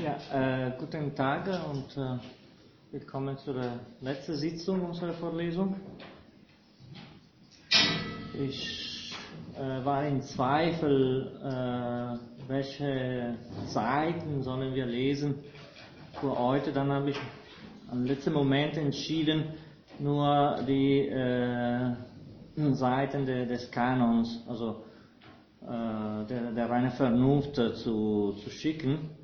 Ja, äh, guten Tag und äh, willkommen zur letzten Sitzung unserer Vorlesung. Ich äh, war in Zweifel, äh, welche Seiten sollen wir lesen für heute. Dann habe ich am letzten Moment entschieden, nur die äh, Seiten de, des Kanons, also äh, der, der reine Vernunft zu, zu schicken.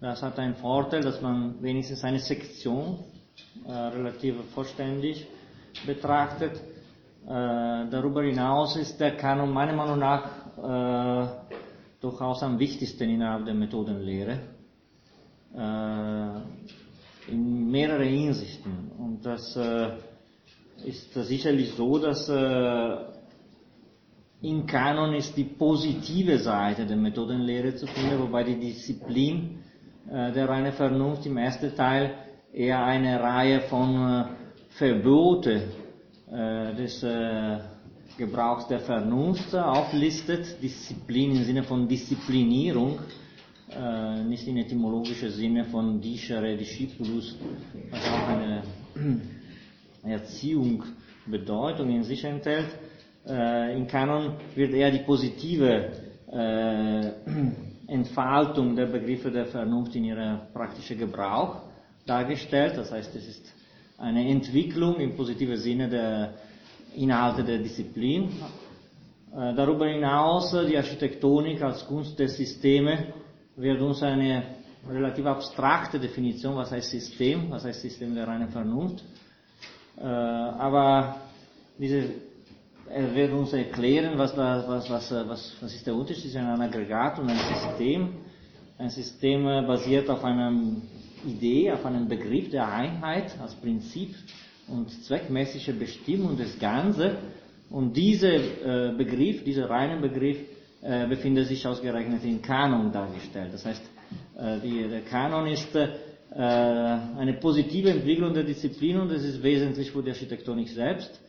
Das hat einen Vorteil, dass man wenigstens eine Sektion äh, relativ vollständig betrachtet. Äh, darüber hinaus ist der Kanon meiner Meinung nach äh, durchaus am wichtigsten innerhalb der Methodenlehre. Äh, in mehreren Hinsichten. Und das äh, ist sicherlich so, dass äh, im Kanon ist die positive Seite der Methodenlehre zu finden, wobei die Disziplin der reine Vernunft im ersten Teil eher eine Reihe von äh, Verbote äh, des Gebrauchs der Vernunft auflistet. Disziplin im Sinne von Disziplinierung, nicht in etymologischer Sinne von Dicere Discipulus, was auch eine Erziehung Bedeutung in sich enthält. Im Kanon wird eher die positive Entfaltung der Begriffe der Vernunft in ihrem praktischen Gebrauch dargestellt. Das heißt, es ist eine Entwicklung im positiven Sinne der Inhalte der Disziplin. Äh, darüber hinaus, die Architektonik als Kunst der Systeme wird uns eine relativ abstrakte Definition, was heißt System, was heißt System der reinen Vernunft. Äh, aber diese er wird uns erklären, was, was, was, was, was ist der Unterschied zwischen einem Aggregat und einem System. Ein System basiert auf einer Idee, auf einem Begriff der Einheit als Prinzip und zweckmäßige Bestimmung des Ganzen. Und dieser äh, Begriff, dieser reine Begriff, äh, befindet sich ausgerechnet im Kanon dargestellt. Das heißt, äh, der Kanon ist äh, eine positive Entwicklung der Disziplin und das ist wesentlich für die Architektonik selbst.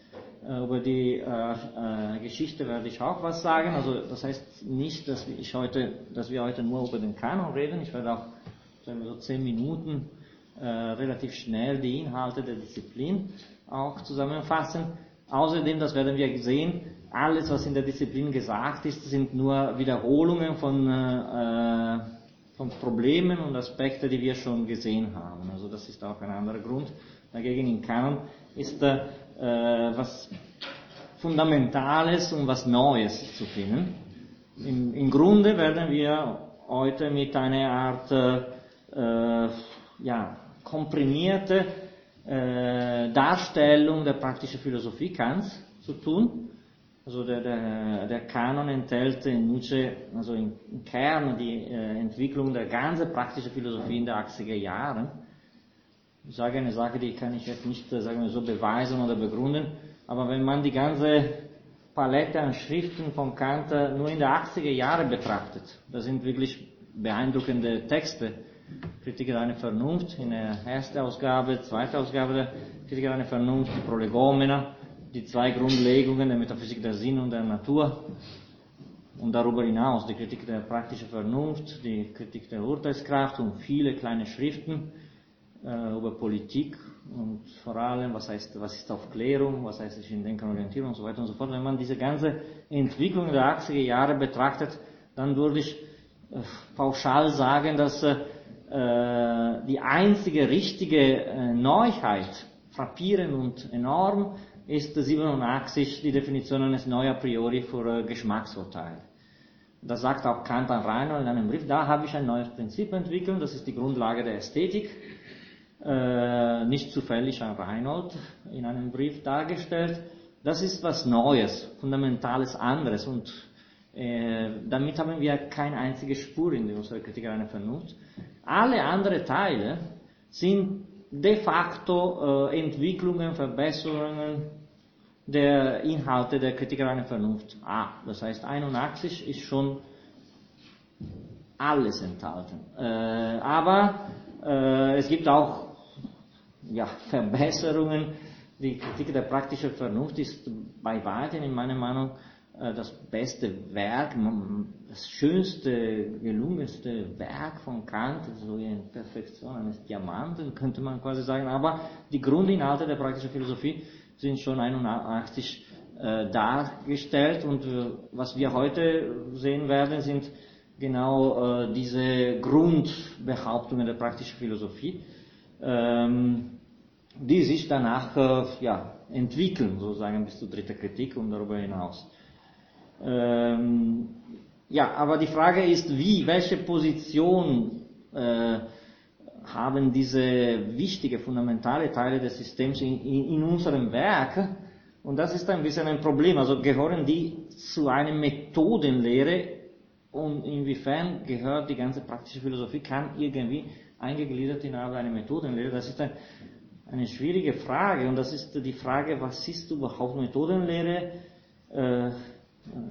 Äh, über die äh, äh, Geschichte werde ich auch was sagen. Also das heißt nicht, dass ich heute, dass wir heute nur über den Kanon reden. Ich werde auch sagen wir so zehn Minuten äh, relativ schnell die Inhalte der Disziplin auch zusammenfassen. Außerdem, das werden wir sehen, alles, was in der Disziplin gesagt ist, sind nur Wiederholungen von, äh, von Problemen und Aspekten, die wir schon gesehen haben. Also das ist auch ein anderer Grund. Dagegen im Kanon ist äh, äh, was Fundamentales und was Neues zu finden. Im, Im, Grunde werden wir heute mit einer Art äh, ja, komprimierte äh, Darstellung der praktischen Philosophie Kants zu tun. Also der, der, der Kanon enthält in Nietzsche, also im, Kern die äh, Entwicklung der ganzen praktischen Philosophie in den 80er Jahren. Ich sage eine Sache, die kann ich jetzt nicht, äh, sagen wir so, beweisen oder begründen, aber wenn man die ganze Palette an Schriften von Kant äh, nur in der 80er Jahre betrachtet, das sind wirklich beeindruckende Texte. Kritik der eine Vernunft in der ersten Ausgabe, zweite Ausgabe der Kritik der eine Vernunft, die Prolegomena, die zwei Grundlegungen der Metaphysik der Sinn und der Natur. Und darüber hinaus die Kritik der praktischen Vernunft, die Kritik der Urteilskraft und viele kleine Schriften äh, über Politik und vor allem, was heißt, was ist Aufklärung, was heißt sich in Denken Orientierung und so weiter und so fort. Wenn man diese ganze Entwicklung der 80er Jahre betrachtet, dann würde ich äh, pauschal sagen, dass äh, die einzige richtige äh, Neuheit, frappierend und enorm, ist 87 die Definition eines Neu a priori für äh, Geschmacksurteil. Das sagt auch Kant an Reinhold in einem Brief. Da habe ich ein neues Prinzip entwickelt, das ist die Grundlage der Ästhetik äh, nicht zufällig an Reinhold in einem Brief dargestellt. Das ist was Neues, Fundamentales anderes und äh, damit haben wir keine einzige Spur in unserer Kritik einer Vernunft. Alle anderen Teile sind de facto äh, Entwicklungen, Verbesserungen der Inhalte der Kritik einer Vernunft. Ah, das heißt 81 ist schon alles enthalten. Äh, aber äh, es gibt auch ja, Verbesserungen. Die Kritik der praktischen Vernunft ist bei weitem in meiner Meinung äh, das beste Werk, das schönste, gelungenste Werk von Kant, so in Perfektion eines Diamanten, könnte man quasi sagen. Aber die Grundinhalte der praktischen Philosophie sind schon 81 äh, dargestellt und äh, was wir heute sehen werden, sind genau äh, diese Grundbehauptungen der praktischen Philosophie, ähm, die sich danach äh, ja, entwickeln, sozusagen bis zur dritten Kritik und darüber hinaus. Ähm, ja, aber die Frage ist, wie, welche Position äh, haben diese wichtige, fundamentale Teile des Systems in, in, in, unserem Werk? Und das ist ein bisschen ein Problem. Also gehören die zu einer Methodenlehre und inwiefern gehört die ganze praktische Philosophie, kann irgendwie eingegliedert in eine Methodenlehre? Das ist ein, eine schwierige Frage und das ist die Frage, was ist überhaupt Methodenlehre? Äh,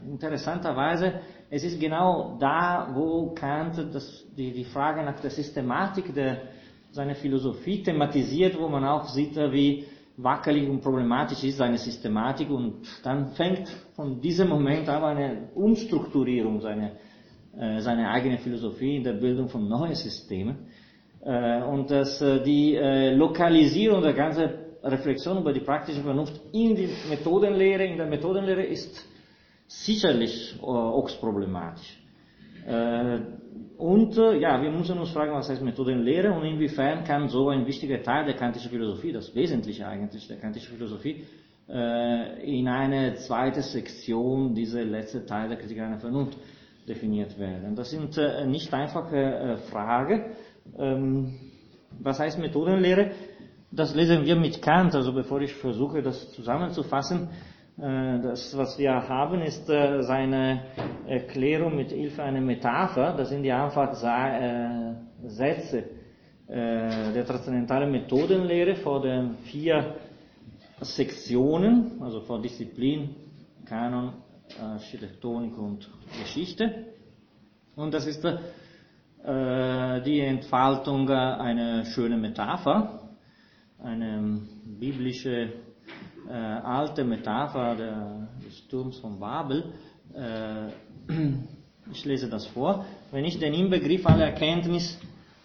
interessanterweise, es ist genau da, wo Kant das, die, die Frage nach der Systematik der, seiner Philosophie thematisiert, wo man auch sieht, wie wackelig und problematisch ist seine Systematik und dann fängt von diesem Moment an eine Umstrukturierung seiner, äh, seiner eigenen Philosophie in der Bildung von neuen Systemen. Äh, und dass äh, die äh, Lokalisierung der ganzen Reflexion über die praktische Vernunft in die Methodenlehre, in der Methodenlehre ist sicherlich auch problematisch. Und ja, wir müssen uns fragen, was heißt Methodenlehre und inwiefern kann so ein wichtiger Teil der kantischen Philosophie, das Wesentliche eigentlich der kantischen Philosophie, in eine zweite Sektion, diese letzte Teil der Kritik einer Vernunft, definiert werden. Das sind nicht einfache Fragen. Ähm, was heißt Methodenlehre? Das lesen wir mit Kant, also bevor ich versuche, das zusammenzufassen. Äh, das, was wir haben, ist äh, seine Erklärung mit Hilfe einer Metapher. Das sind die einfach äh, Sätze der transzendentalen Methodenlehre vor den vier Sektionen, also vor Disziplin, Kanon, Architektonik und Geschichte. Und das ist die Entfaltung einer schönen Metapher, eine biblische äh, alte Metapher der, des Turms von Babel. Äh, ich lese das vor. Wenn ich den Inbegriff aller Erkenntnis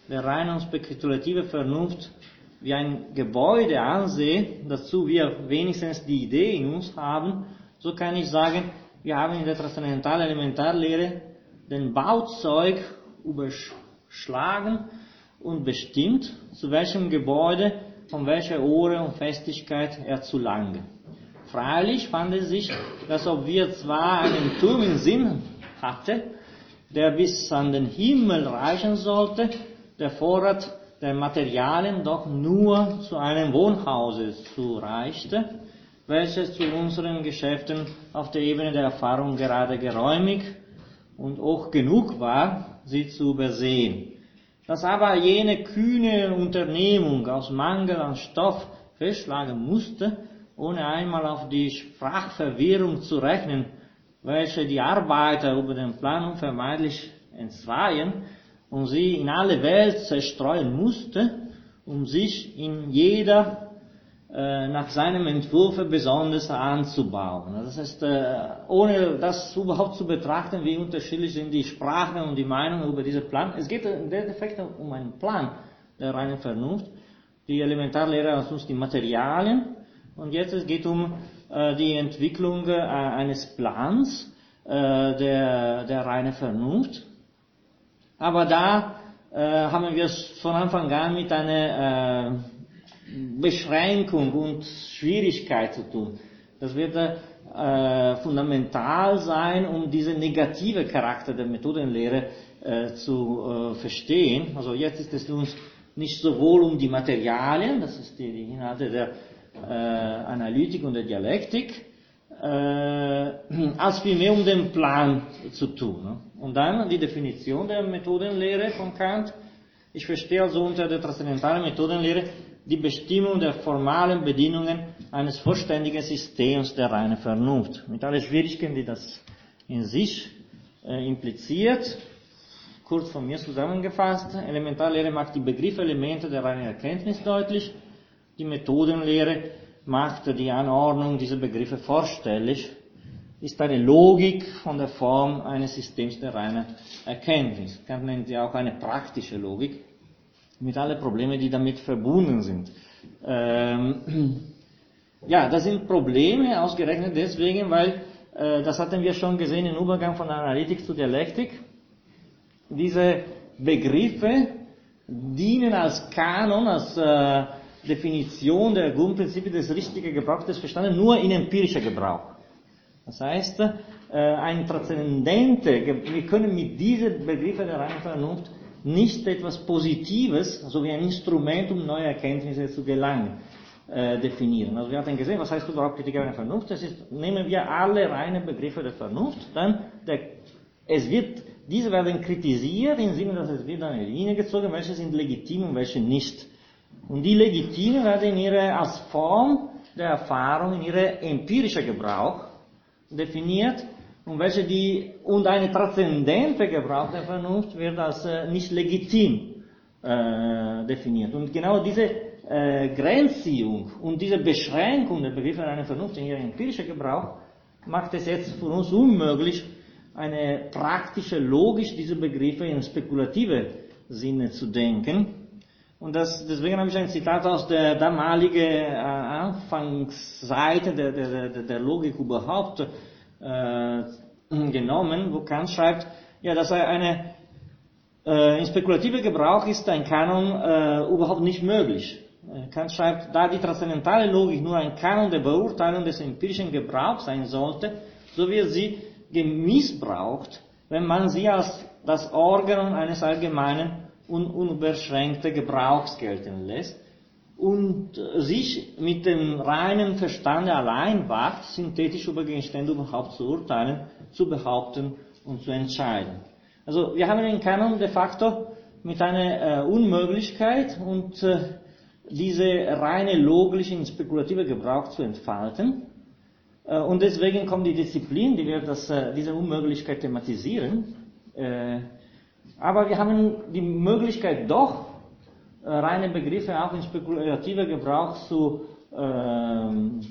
der reinen und spekulative Vernunft wie ein Gebäude ansehe, dazu wir wenigstens die Idee in uns haben, so kann ich sagen, wir haben in der transzendentalen Elementarlehre den Bauzeug überschlagen und bestimmt, zu welchem Gebäude von welcher Ohre und Festigkeit er zu lange. Freilich fand es sich, dass ob wir zwar einen Turm im Sinn hatte, der bis an den Himmel reichen sollte, der Vorrat der Materialien doch nur zu einem Wohnhause zureichte, welches zu unseren Geschäften auf der Ebene der Erfahrung gerade geräumig und auch genug war, sie zu übersehen. Dass aber jene kühne Unternehmung aus Mangel an Stoff festschlagen musste, ohne einmal auf die Sprachverwirrung zu rechnen, welche die Arbeiter über den Plan unvermeidlich entzweien und sie in alle Welt zerstreuen musste, um sich in jeder nach seinem Entwurf besonders anzubauen. Das heißt, äh, ohne das überhaupt zu betrachten, wie unterschiedlich sind die Sprachen und die Meinungen über diesen Plan. Es geht in der Effekt um einen Plan der reinen Vernunft. Die Elementarlehre hat uns die Materialien und jetzt es geht um äh, die Entwicklung eines Plans der, der reinen Vernunft. Aber da haben wir es von Anfang an mit einer Beschränkung und Schwierigkeit zu tun. Das wird äh, fundamental sein, um diesen negative Charakter der Methodenlehre äh, zu äh, verstehen. Also jetzt ist es uns nicht sowohl um die Materialien, das ist die, die Inhalte der äh, Analytik und der Dialektik, äh, als vielmehr um den Plan zu tun. Ne? Und dann die Definition der Methodenlehre von Kant. Ich verstehe also unter der transzendentalen Methodenlehre die Bestimmung der formalen Bedingungen eines vollständigen Systems der reinen Vernunft. Mit allen Schwierigkeiten, die das in sich äh, impliziert. Kurz von mir zusammengefasst, Elementarlehre macht die Begriffelemente der reinen Erkenntnis deutlich, die Methodenlehre macht die Anordnung dieser Begriffe vorstellig, ist eine Logik von der Form eines Systems der reinen Erkenntnis. Kant nennt sie auch eine praktische Logik mit allen Problemen, die damit verbunden sind. Ähm, ja, das sind Probleme ausgerechnet deswegen, weil äh, das hatten wir schon gesehen im Übergang von Analytik zu Dialektik. Diese Begriffe dienen als Kanon, als äh, Definition der Grundprinzipien des richtigen Gebrauchs des Verstandes nur in empirischer Gebrauch. Das heißt, äh, ein transzendente, wir können mit diesen Begriffen der reinen Vernunft nicht etwas Positives, so wie ein Instrument, um neue Erkenntnisse zu gelangen, äh, definieren. Also wir hatten gesehen, was heißt überhaupt Kritik der Vernunft? Das ist, nehmen wir alle reinen Begriffe der Vernunft, dann der, es wird, diese werden kritisiert im Sinne, dass es wird eine Linie gezogen, welche sind legitim und welche nicht. Und die legitimen werden ihre, als Form der Erfahrung, in ihre empirische Gebrauch definiert und welche die, und eine transzendente Gebrauch der Vernunft wird als äh, nicht legitim äh, definiert. Und genau diese äh, Grenzziehung und diese Beschränkung der Begriffe einer Vernunft in ihrem empirischen Gebrauch macht es jetzt für uns unmöglich, eine praktische, logisch diese Begriffe in spekulative Sinne zu denken. Und das, deswegen habe ich ein Zitat aus der damaligen äh, Anfangsseite der, der, der, der Logik überhaupt äh, genommen, wo Kant schreibt, ja, dass eine äh, in spekulative Gebrauch ist ein Kanon äh, überhaupt nicht möglich. Äh, Kant schreibt, da die transzendentale Logik nur ein Kanon der Beurteilung des empirischen Gebrauchs sein sollte, so wird sie gemissbraucht, wenn man sie als das Organ eines allgemeinen und unüberschränkten Gebrauchs gelten lässt und sich mit dem reinen Verstande allein wagt, synthetisch über Gegenstände überhaupt zu urteilen, zu behaupten und zu entscheiden. Also wir haben den Kanon de facto mit einer äh, Unmöglichkeit und äh, diese reine logische spekulative Gebrauch zu entfalten. Äh, und deswegen kommt die Disziplin, die wird das, äh, diese Unmöglichkeit thematisieren. Äh, aber wir haben die Möglichkeit doch, äh, reine Begriffe auch in spekulativer Gebrauch zu, ähm,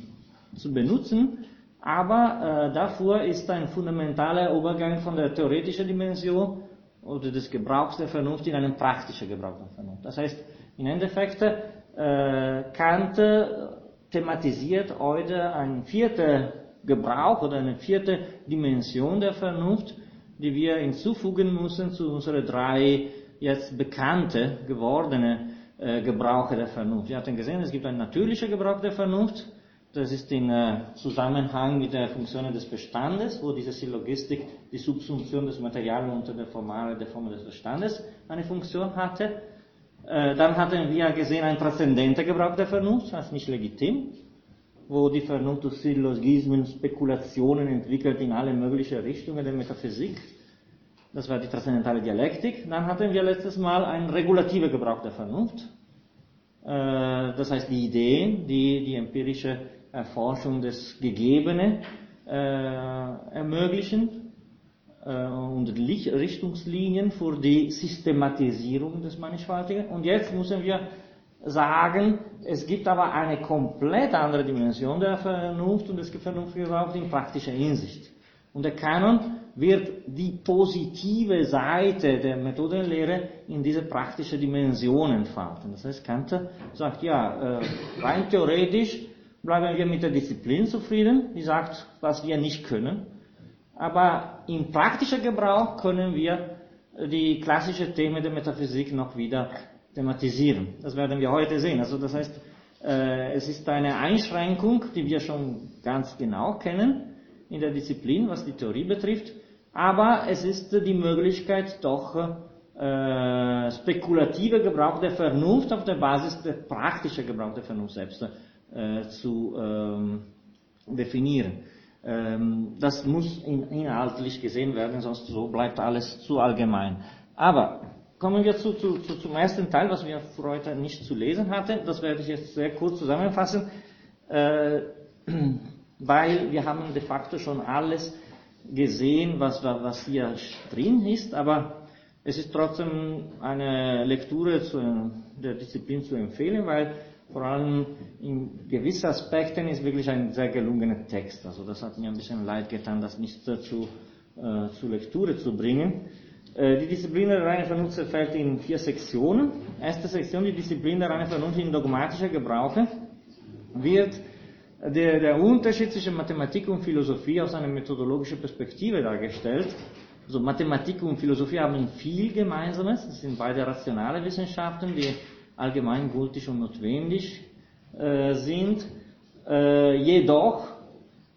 zu benutzen. Aber äh, dafür ist ein fundamentaler Übergang von der theoretischen Dimension oder des Gebrauchs der Vernunft in einen praktischen Gebrauch der Vernunft. Das heißt, im Endeffekt, äh, Kant thematisiert heute ein vierter Gebrauch oder eine vierte Dimension der Vernunft, die wir hinzufügen müssen zu unseren drei jetzt bekannte gewordene äh, Gebrauche der Vernunft. Wir hatten gesehen, es gibt einen natürlichen Gebrauch der Vernunft. Das ist in äh, Zusammenhang mit der Funktion des Verstandes, wo diese Syllogistik die Subsumption des Materials unter der Formale der Form des Verstandes eine Funktion hatte. Äh, dann hatten wir gesehen einen transzendenten Gebrauch der Vernunft, als nicht legitim, wo die Vernunft durch Syllogismen, Spekulationen entwickelt in alle möglichen Richtungen der Metaphysik. Das war die transzendentale Dialektik. Dann hatten wir letztes Mal einen regulativen Gebrauch der Vernunft. Äh, das heißt die Ideen, die die empirische Erforschung des Gegebenen äh, ermöglichen äh, und Richtungslinien für die Systematisierung des Mannigfaltigen. Und jetzt müssen wir sagen, es gibt aber eine komplett andere Dimension der Vernunft und des Vernunftgebrauchs in praktischer Hinsicht. Und der Kanon wird die positive Seite der Methodenlehre in diese praktische Dimension entfalten. Das heißt, Kant sagt, ja, äh, rein theoretisch bleiben wir mit der Disziplin zufrieden, die sagt, was wir nicht können. Aber in praktischer Gebrauch können wir die klassischen Themen der Metaphysik noch wieder thematisieren. Das werden wir heute sehen. Also das heißt, äh, es ist eine Einschränkung, die wir schon ganz genau kennen in der Disziplin, was die Theorie betrifft. Aber es ist die Möglichkeit doch äh, spekulative Gebrauch der Vernunft auf der Basis der praktischen Gebrauch der Vernunft selbst äh, zu ähm, definieren. Ähm, das muss in, inhaltlich gesehen werden, sonst so bleibt alles zu allgemein. Aber kommen wir zu, zu, zu, zum ersten Teil, was wir für heute nicht zu lesen hatten. Das werde ich jetzt sehr kurz zusammenfassen, äh, weil wir haben de facto schon alles gesehen, was, was hier drin ist, aber es ist trotzdem eine Lektüre zu, der Disziplin zu empfehlen, weil vor allem in gewissen Aspekten ist wirklich ein sehr gelungener Text. Also das hat mir ein bisschen leid getan, das nicht zu, äh, zur Lektüre zu bringen. Äh, die Disziplin der reinen Vernunft zerfällt in vier Sektionen. Erste Sektion, die Disziplin der reinen Vernunft in dogmatischer Gebrauche, wird der, der Unterschied zwischen Mathematik und Philosophie aus einer methodologischen Perspektive dargestellt. Also Mathematik und Philosophie haben viel Gemeinsames. Es sind beide rationale Wissenschaften, die allgemeingültig und notwendig äh, sind. Äh, jedoch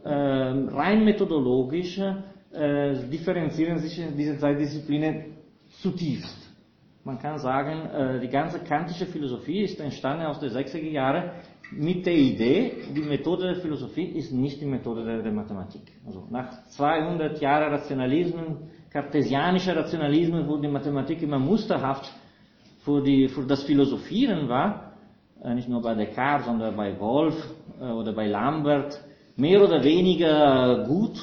äh, rein methodologisch äh, differenzieren sich diese zwei Disziplinen zutiefst. Man kann sagen, äh, die ganze kantische Philosophie ist entstanden aus den 60er Jahren mit der Idee, die Methode der Philosophie ist nicht die Methode der, der Mathematik. Also nach 200 Jahren Rationalismus, kartesianischer Rationalismus, wo die Mathematik immer musterhaft für, die, für das Philosophieren war, äh, nicht nur bei Descartes, sondern bei Wolf äh, oder bei Lambert, mehr oder weniger gut.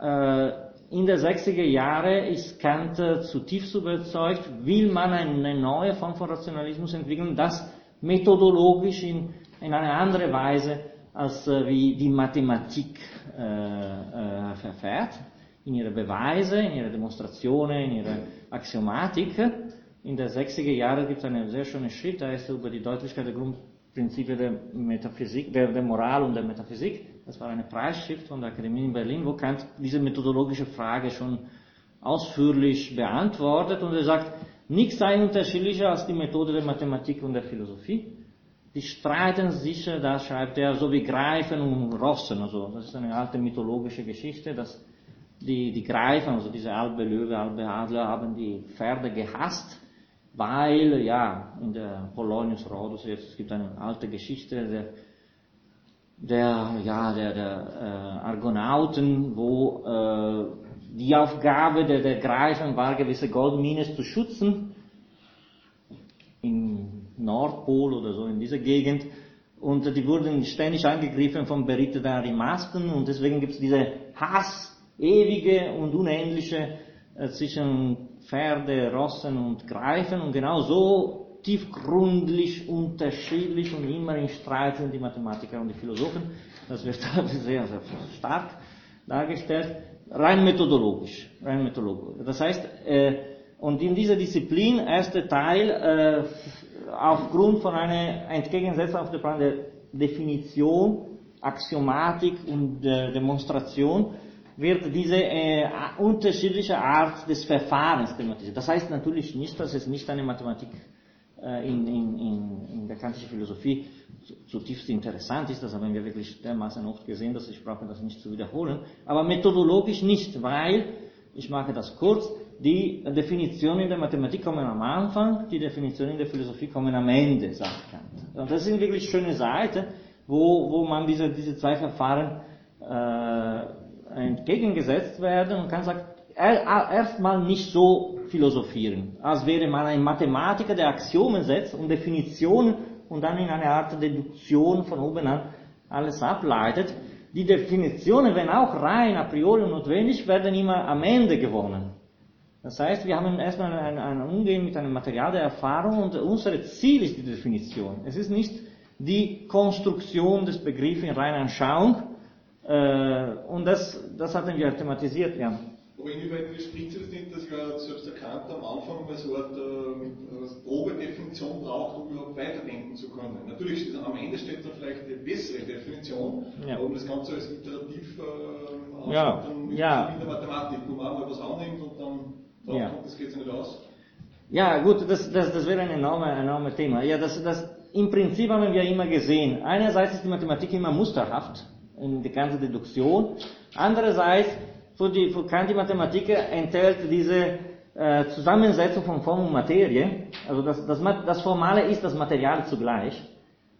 Äh, in der 60er Jahre ist Kant zutiefst überzeugt, will man eine neue Form von Rationalismus entwickeln, das methodologisch in in eine andere Weise, als äh, wie die Mathematik äh, äh, verfährt, in ihre Beweise, in ihre Demonstrationen, in ihre Axiomatik. In der 60er Jahre gibt es einen sehr schönen Schritt, da ist über die Deutlichkeit der Grundprinzipien der Metaphysik, der, der Moral und der Metaphysik. Das war eine Preisschrift von der Akademie in Berlin, wo Kant diese methodologische Frage schon ausführlich beantwortet und er sagt, nichts sei unterschiedlicher als die Methode der Mathematik und der Philosophie. Die streiten sich, da schreibt er, so wie Greifen und Rossen. Also, das ist eine alte mythologische Geschichte, dass die, die Greifen, also diese Albe Löwe, Albe Adler, haben die Pferde gehasst, weil, ja, in der Polonius Rhodus, jetzt, es gibt eine alte Geschichte, der, der, ja, der, der äh, Argonauten, wo äh, die Aufgabe der, der Greifen war, gewisse Goldmines zu schützen. In Nordpol oder so in dieser Gegend. Und die wurden ständig angegriffen von beritteten Masken und deswegen gibt es diese Hass, ewige und unendliche äh, zwischen Pferde, Rossen und Greifen und genau so tiefgründlich, unterschiedlich und immer in Streit sind die Mathematiker und die Philosophen. Das wird sehr, sehr stark dargestellt. Rein methodologisch. Rein methodologisch. Das heißt, äh, und in dieser Disziplin, erster Teil, äh, aufgrund von einer Entgegensetzung auf der Definition, Axiomatik und äh, Demonstration wird diese äh, unterschiedliche Art des Verfahrens thematisiert. Das heißt natürlich nicht, dass es nicht eine Mathematik äh, in, in, in, in der kantischen Philosophie zutiefst interessant ist. Das haben wir wirklich dermaßen oft gesehen, dass ich brauche das nicht zu wiederholen. Aber methodologisch nicht, weil, ich mache das kurz, die Definitionen in der Mathematik kommen am Anfang, die Definitionen in der Philosophie kommen am Ende, sagt Kant. Und das sind wirklich schöne Seiten, wo, wo man diese, diese zwei Verfahren äh, entgegengesetzt werden und kann sagen, erstmal nicht so philosophieren, als wäre man ein Mathematiker, der Axiomen setzt und Definitionen und dann in eine Art Deduktion von oben an alles ableitet. Die Definitionen, wenn auch rein a priori notwendig, werden immer am Ende gewonnen. Das heißt, wir haben erstmal ein, ein Umgehen mit einem Material der Erfahrung und unser Ziel ist die Definition. Es ist nicht die Konstruktion des Begriffs in reiner Anschauung. Äh, und das, das hatten wir thematisiert, ja. Aber inwieweit widerspricht es nicht, dass ja selbst erkannt am Anfang mal so eine Art äh, Probedefinition braucht, um überhaupt weiterdenken zu können? Natürlich, am Ende steht dann vielleicht eine bessere Definition, ja. aber um das Ganze als iterativ äh, ja. dann ja. der Mathematik, wo man mal was annimmt und dann aus. Ja, gut, das, das, das wäre ein enormes enorme Thema. Ja, das, das, Im Prinzip haben wir immer gesehen, einerseits ist die Mathematik immer musterhaft in der ganzen Deduktion, andererseits für, die, für Kant die Mathematik enthält diese äh, Zusammensetzung von Form und Materie, also das, das, das Formale ist das Material zugleich.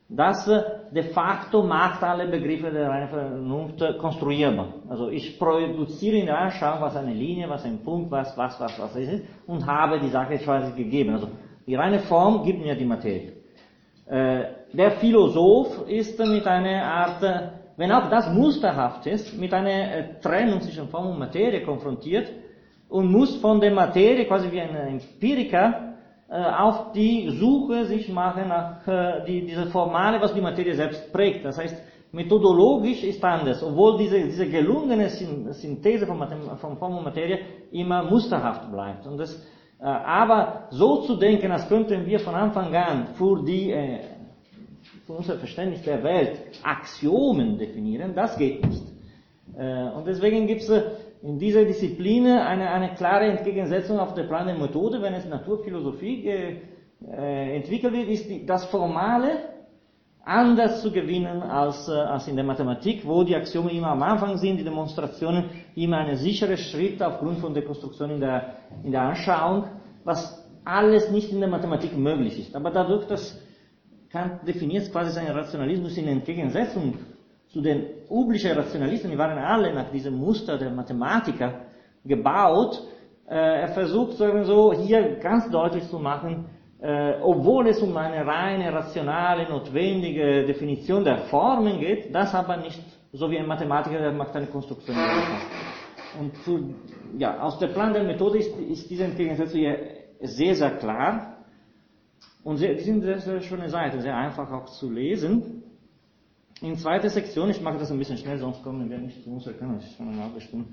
Das äh, de facto macht alle Begriffe der reinen Vernunft konstruierbar. Also ich produziere in der Anschauung, was eine Linie, was ein Punkt, was, was, was, was ist, und habe die Sache quasi gegeben. Also die reine Form gibt mir die Materie. Äh, der Philosoph ist mit einer Art, äh, wenn auch das musterhaft ist, mit einer Trennung zwischen Form und Materie konfrontiert und muss von der Materie quasi wie ein Empiriker äh, auf die Suche sich machen nach äh, die, diese Formale, was die Materie selbst prägt. Das heißt, methodologisch ist anders, obwohl diese, diese gelungene Synthese von, von Form und Materie immer musterhaft bleibt. Und das, äh, aber so zu denken, als könnten wir von Anfang an für die äh, für unser Verständnis der Welt Axiomen definieren, das geht nicht. Äh, und deswegen gibt es äh, in dieser Disziplin eine, eine klare Entgegensetzung auf der Plan der Methode, wenn es Naturphilosophie äh, entwickelt wird, ist die, das Formale anders zu gewinnen als, äh, als in der Mathematik, wo die Axiome immer am Anfang sind, die Demonstrationen immer ein sicherer Schritt aufgrund von Dekonstruktion in der, in der Anschauung, was alles nicht in der Mathematik möglich ist. Aber dadurch, dass Kant definiert quasi seinen Rationalismus in Entgegensetzung zu den üblichen Rationalisten, die waren alle nach diesem Muster der Mathematiker gebaut. Äh, er versucht so hier ganz deutlich zu machen, äh, obwohl es um eine reine rationale, notwendige Definition der Formen geht, das aber nicht so wie ein Mathematiker, der macht eine Konstruktion. Und zu, ja, aus der Plan der Methode ist, ist diese Entgegensetzung sehr, sehr klar. Und die sind sehr, sehr schöne Seiten, sehr einfach auch zu lesen. In zweiter Sektion, ich mache das ein bisschen schnell, sonst kommen wir nicht zu unserer es ist schon eine halbe Stunde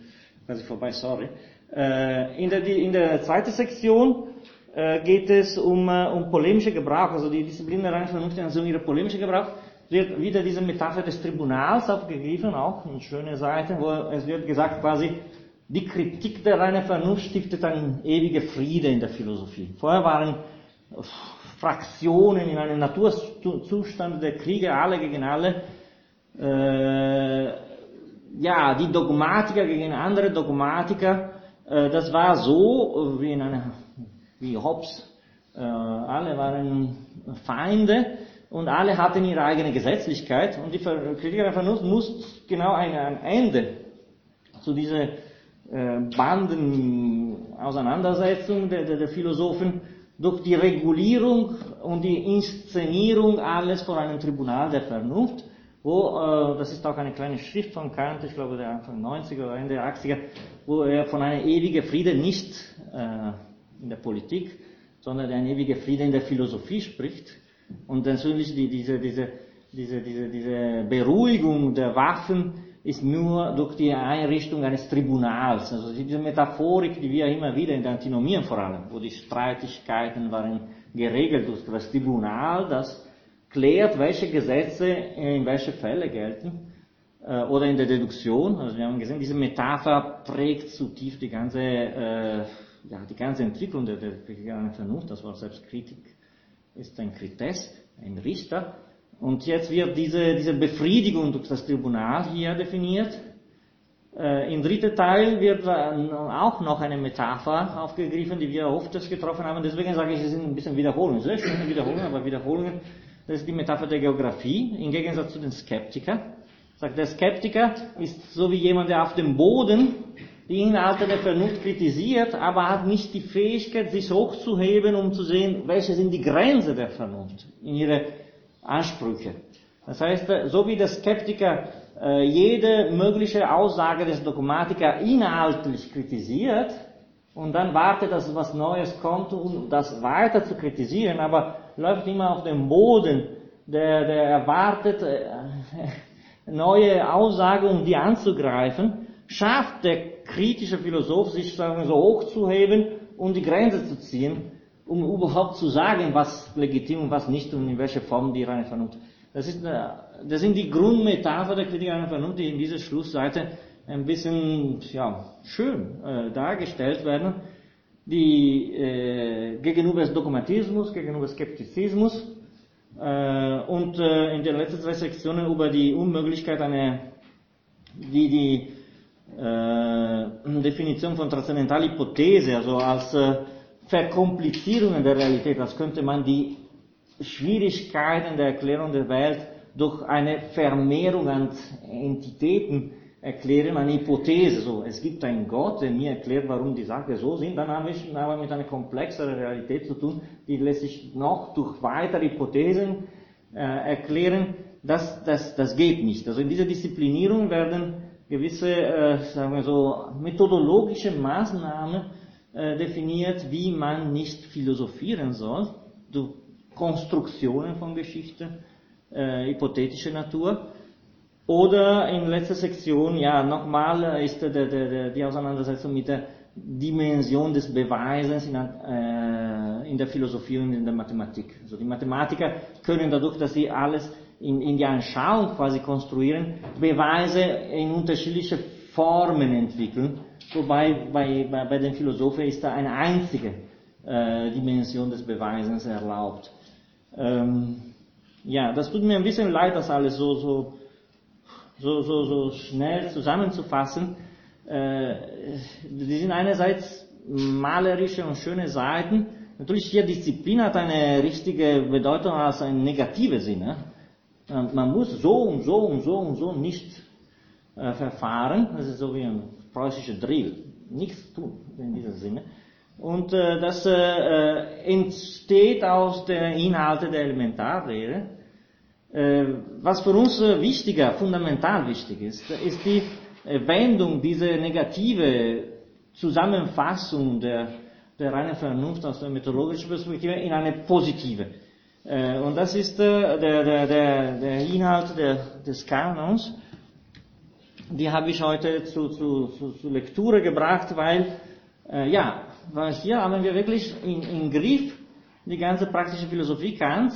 quasi vorbei, sorry. Äh, in, der, in der zweiten Sektion äh, geht es um, äh, um polemische Gebrauch, also die Disziplin der reinen Vernunft, also ihre polemische Gebrauch, wird wieder diese Metapher des Tribunals aufgegriffen, auch eine schöne Seite, wo es wird gesagt quasi, die Kritik der reinen Vernunft stiftet einen ewigen Friede in der Philosophie. Vorher waren Fraktionen in einem Naturzustand der Kriege, alle gegen alle, äh, ja, die Dogmatiker gegen andere Dogmatiker, äh, das war so, wie in einer, wie Hobbes, äh, alle waren Feinde und alle hatten ihre eigene Gesetzlichkeit und die Kritiker der Vernunft muss genau ein, ein Ende zu dieser äh, Bandenauseinandersetzung der, der, der Philosophen durch die Regulierung und die Inszenierung alles vor einem Tribunal der Vernunft wo, äh, das ist auch eine kleine Schrift von Kant, ich glaube der Anfang 90er oder Ende 80er, wo er von einem ewigen Frieden nicht äh, in der Politik, sondern ein ewiger Frieden in der Philosophie spricht. Und natürlich die, diese, diese, diese, diese, diese Beruhigung der Waffen ist nur durch die Einrichtung eines Tribunals. Also diese Metaphorik, die wir immer wieder in der Antinomien vor allem, wo die Streitigkeiten waren geregelt durch das Tribunal, das klärt, welche Gesetze in welche Fälle gelten äh, oder in der Deduktion. Also wir haben gesehen, diese Metapher prägt zutiefst die ganze, äh, ja, die ganze Entwicklung der, der Vernunft. Das Wort Selbstkritik ist ein Krites, ein Richter. Und jetzt wird diese, diese Befriedigung durch das Tribunal hier definiert. Äh, Im dritten Teil wird auch noch eine Metapher aufgegriffen, die wir oft getroffen haben. Deswegen sage ich, es sind ein bisschen Wiederholungen. Sehr schöne Wiederholungen, aber Wiederholungen das ist die Metapher der Geografie, im Gegensatz zu den Skeptiker. Sagt, der Skeptiker ist so wie jemand, der auf dem Boden die Inhalte der Vernunft kritisiert, aber hat nicht die Fähigkeit, sich hochzuheben, um zu sehen, welche sind die Grenzen der Vernunft in ihre Ansprüche. Das heißt, so wie der Skeptiker äh, jede mögliche Aussage des Dogmatikers inhaltlich kritisiert und dann wartet, dass was Neues kommt, um das weiter zu kritisieren, aber läuft immer auf dem Boden, der, der erwartet äh, neue Aussagen, um die anzugreifen, schafft der kritische Philosoph, sich sagen wir so hochzuheben und die Grenze zu ziehen, um überhaupt zu sagen, was legitim und was nicht und in welcher Form die reine Vernunft. Das, ist, äh, das sind die Grundmetapher der Kritik einer Vernunft, die in dieser Schlussseite ein bisschen ja, schön äh, dargestellt werden die äh, gegenüber des Dogmatismus, gegenüber Skeptizismus äh, und äh, in den letzten zwei Sektionen über die Unmöglichkeit einer, die, die äh, Definition von Transzendenthalhypothese, also als äh, Verkomplizierung der Realität, als könnte man die Schwierigkeiten der Erklärung der Welt durch eine Vermehrung an Entitäten erklären, eine Hypothese, so, es gibt einen Gott, der mir erklärt, warum die Sachen so sind, dann habe ich aber mit einer komplexeren Realität zu tun, die lässt sich noch durch weitere Hypothesen äh, erklären, das, das, das geht nicht. Also in dieser Disziplinierung werden gewisse, äh, sagen wir so, methodologische Maßnahmen äh, definiert, wie man nicht philosophieren soll, durch Konstruktionen von Geschichte, äh, hypothetischer Natur. Oder in letzter Sektion, ja, nochmal ist der, der, der, die Auseinandersetzung mit der Dimension des Beweises in, äh, in der Philosophie und in der Mathematik. Also die Mathematiker können dadurch, dass sie alles in, in die Anschauung quasi konstruieren, Beweise in unterschiedliche Formen entwickeln, wobei bei, bei, bei den Philosophen ist da eine einzige äh, Dimension des Beweisens erlaubt. Ähm, ja, das tut mir ein bisschen leid, das alles so, so, so, so, so schnell zusammenzufassen. Äh, die sind einerseits malerische und schöne Seiten. Natürlich hier Disziplin hat eine richtige Bedeutung als ein negativer Sinne. Man muss so und so und so und so nicht äh, verfahren. Das ist so wie ein preußischer Drill. Nichts tun in diesem Sinne. Und äh, das äh, entsteht aus den Inhalten der Elementarlehre. Äh, was für uns wichtiger, fundamental wichtig ist, ist die Wendung, diese negative Zusammenfassung der, der reinen Vernunft aus der methodologischen Perspektive in eine positive. Äh, und das ist äh, der, der, der, der Inhalt der, des Kanons. Die habe ich heute zu, zu, zu, zu Lektüre gebracht, weil, äh, ja, weil hier haben wir wirklich in, in Griff die ganze praktische Philosophie Kants.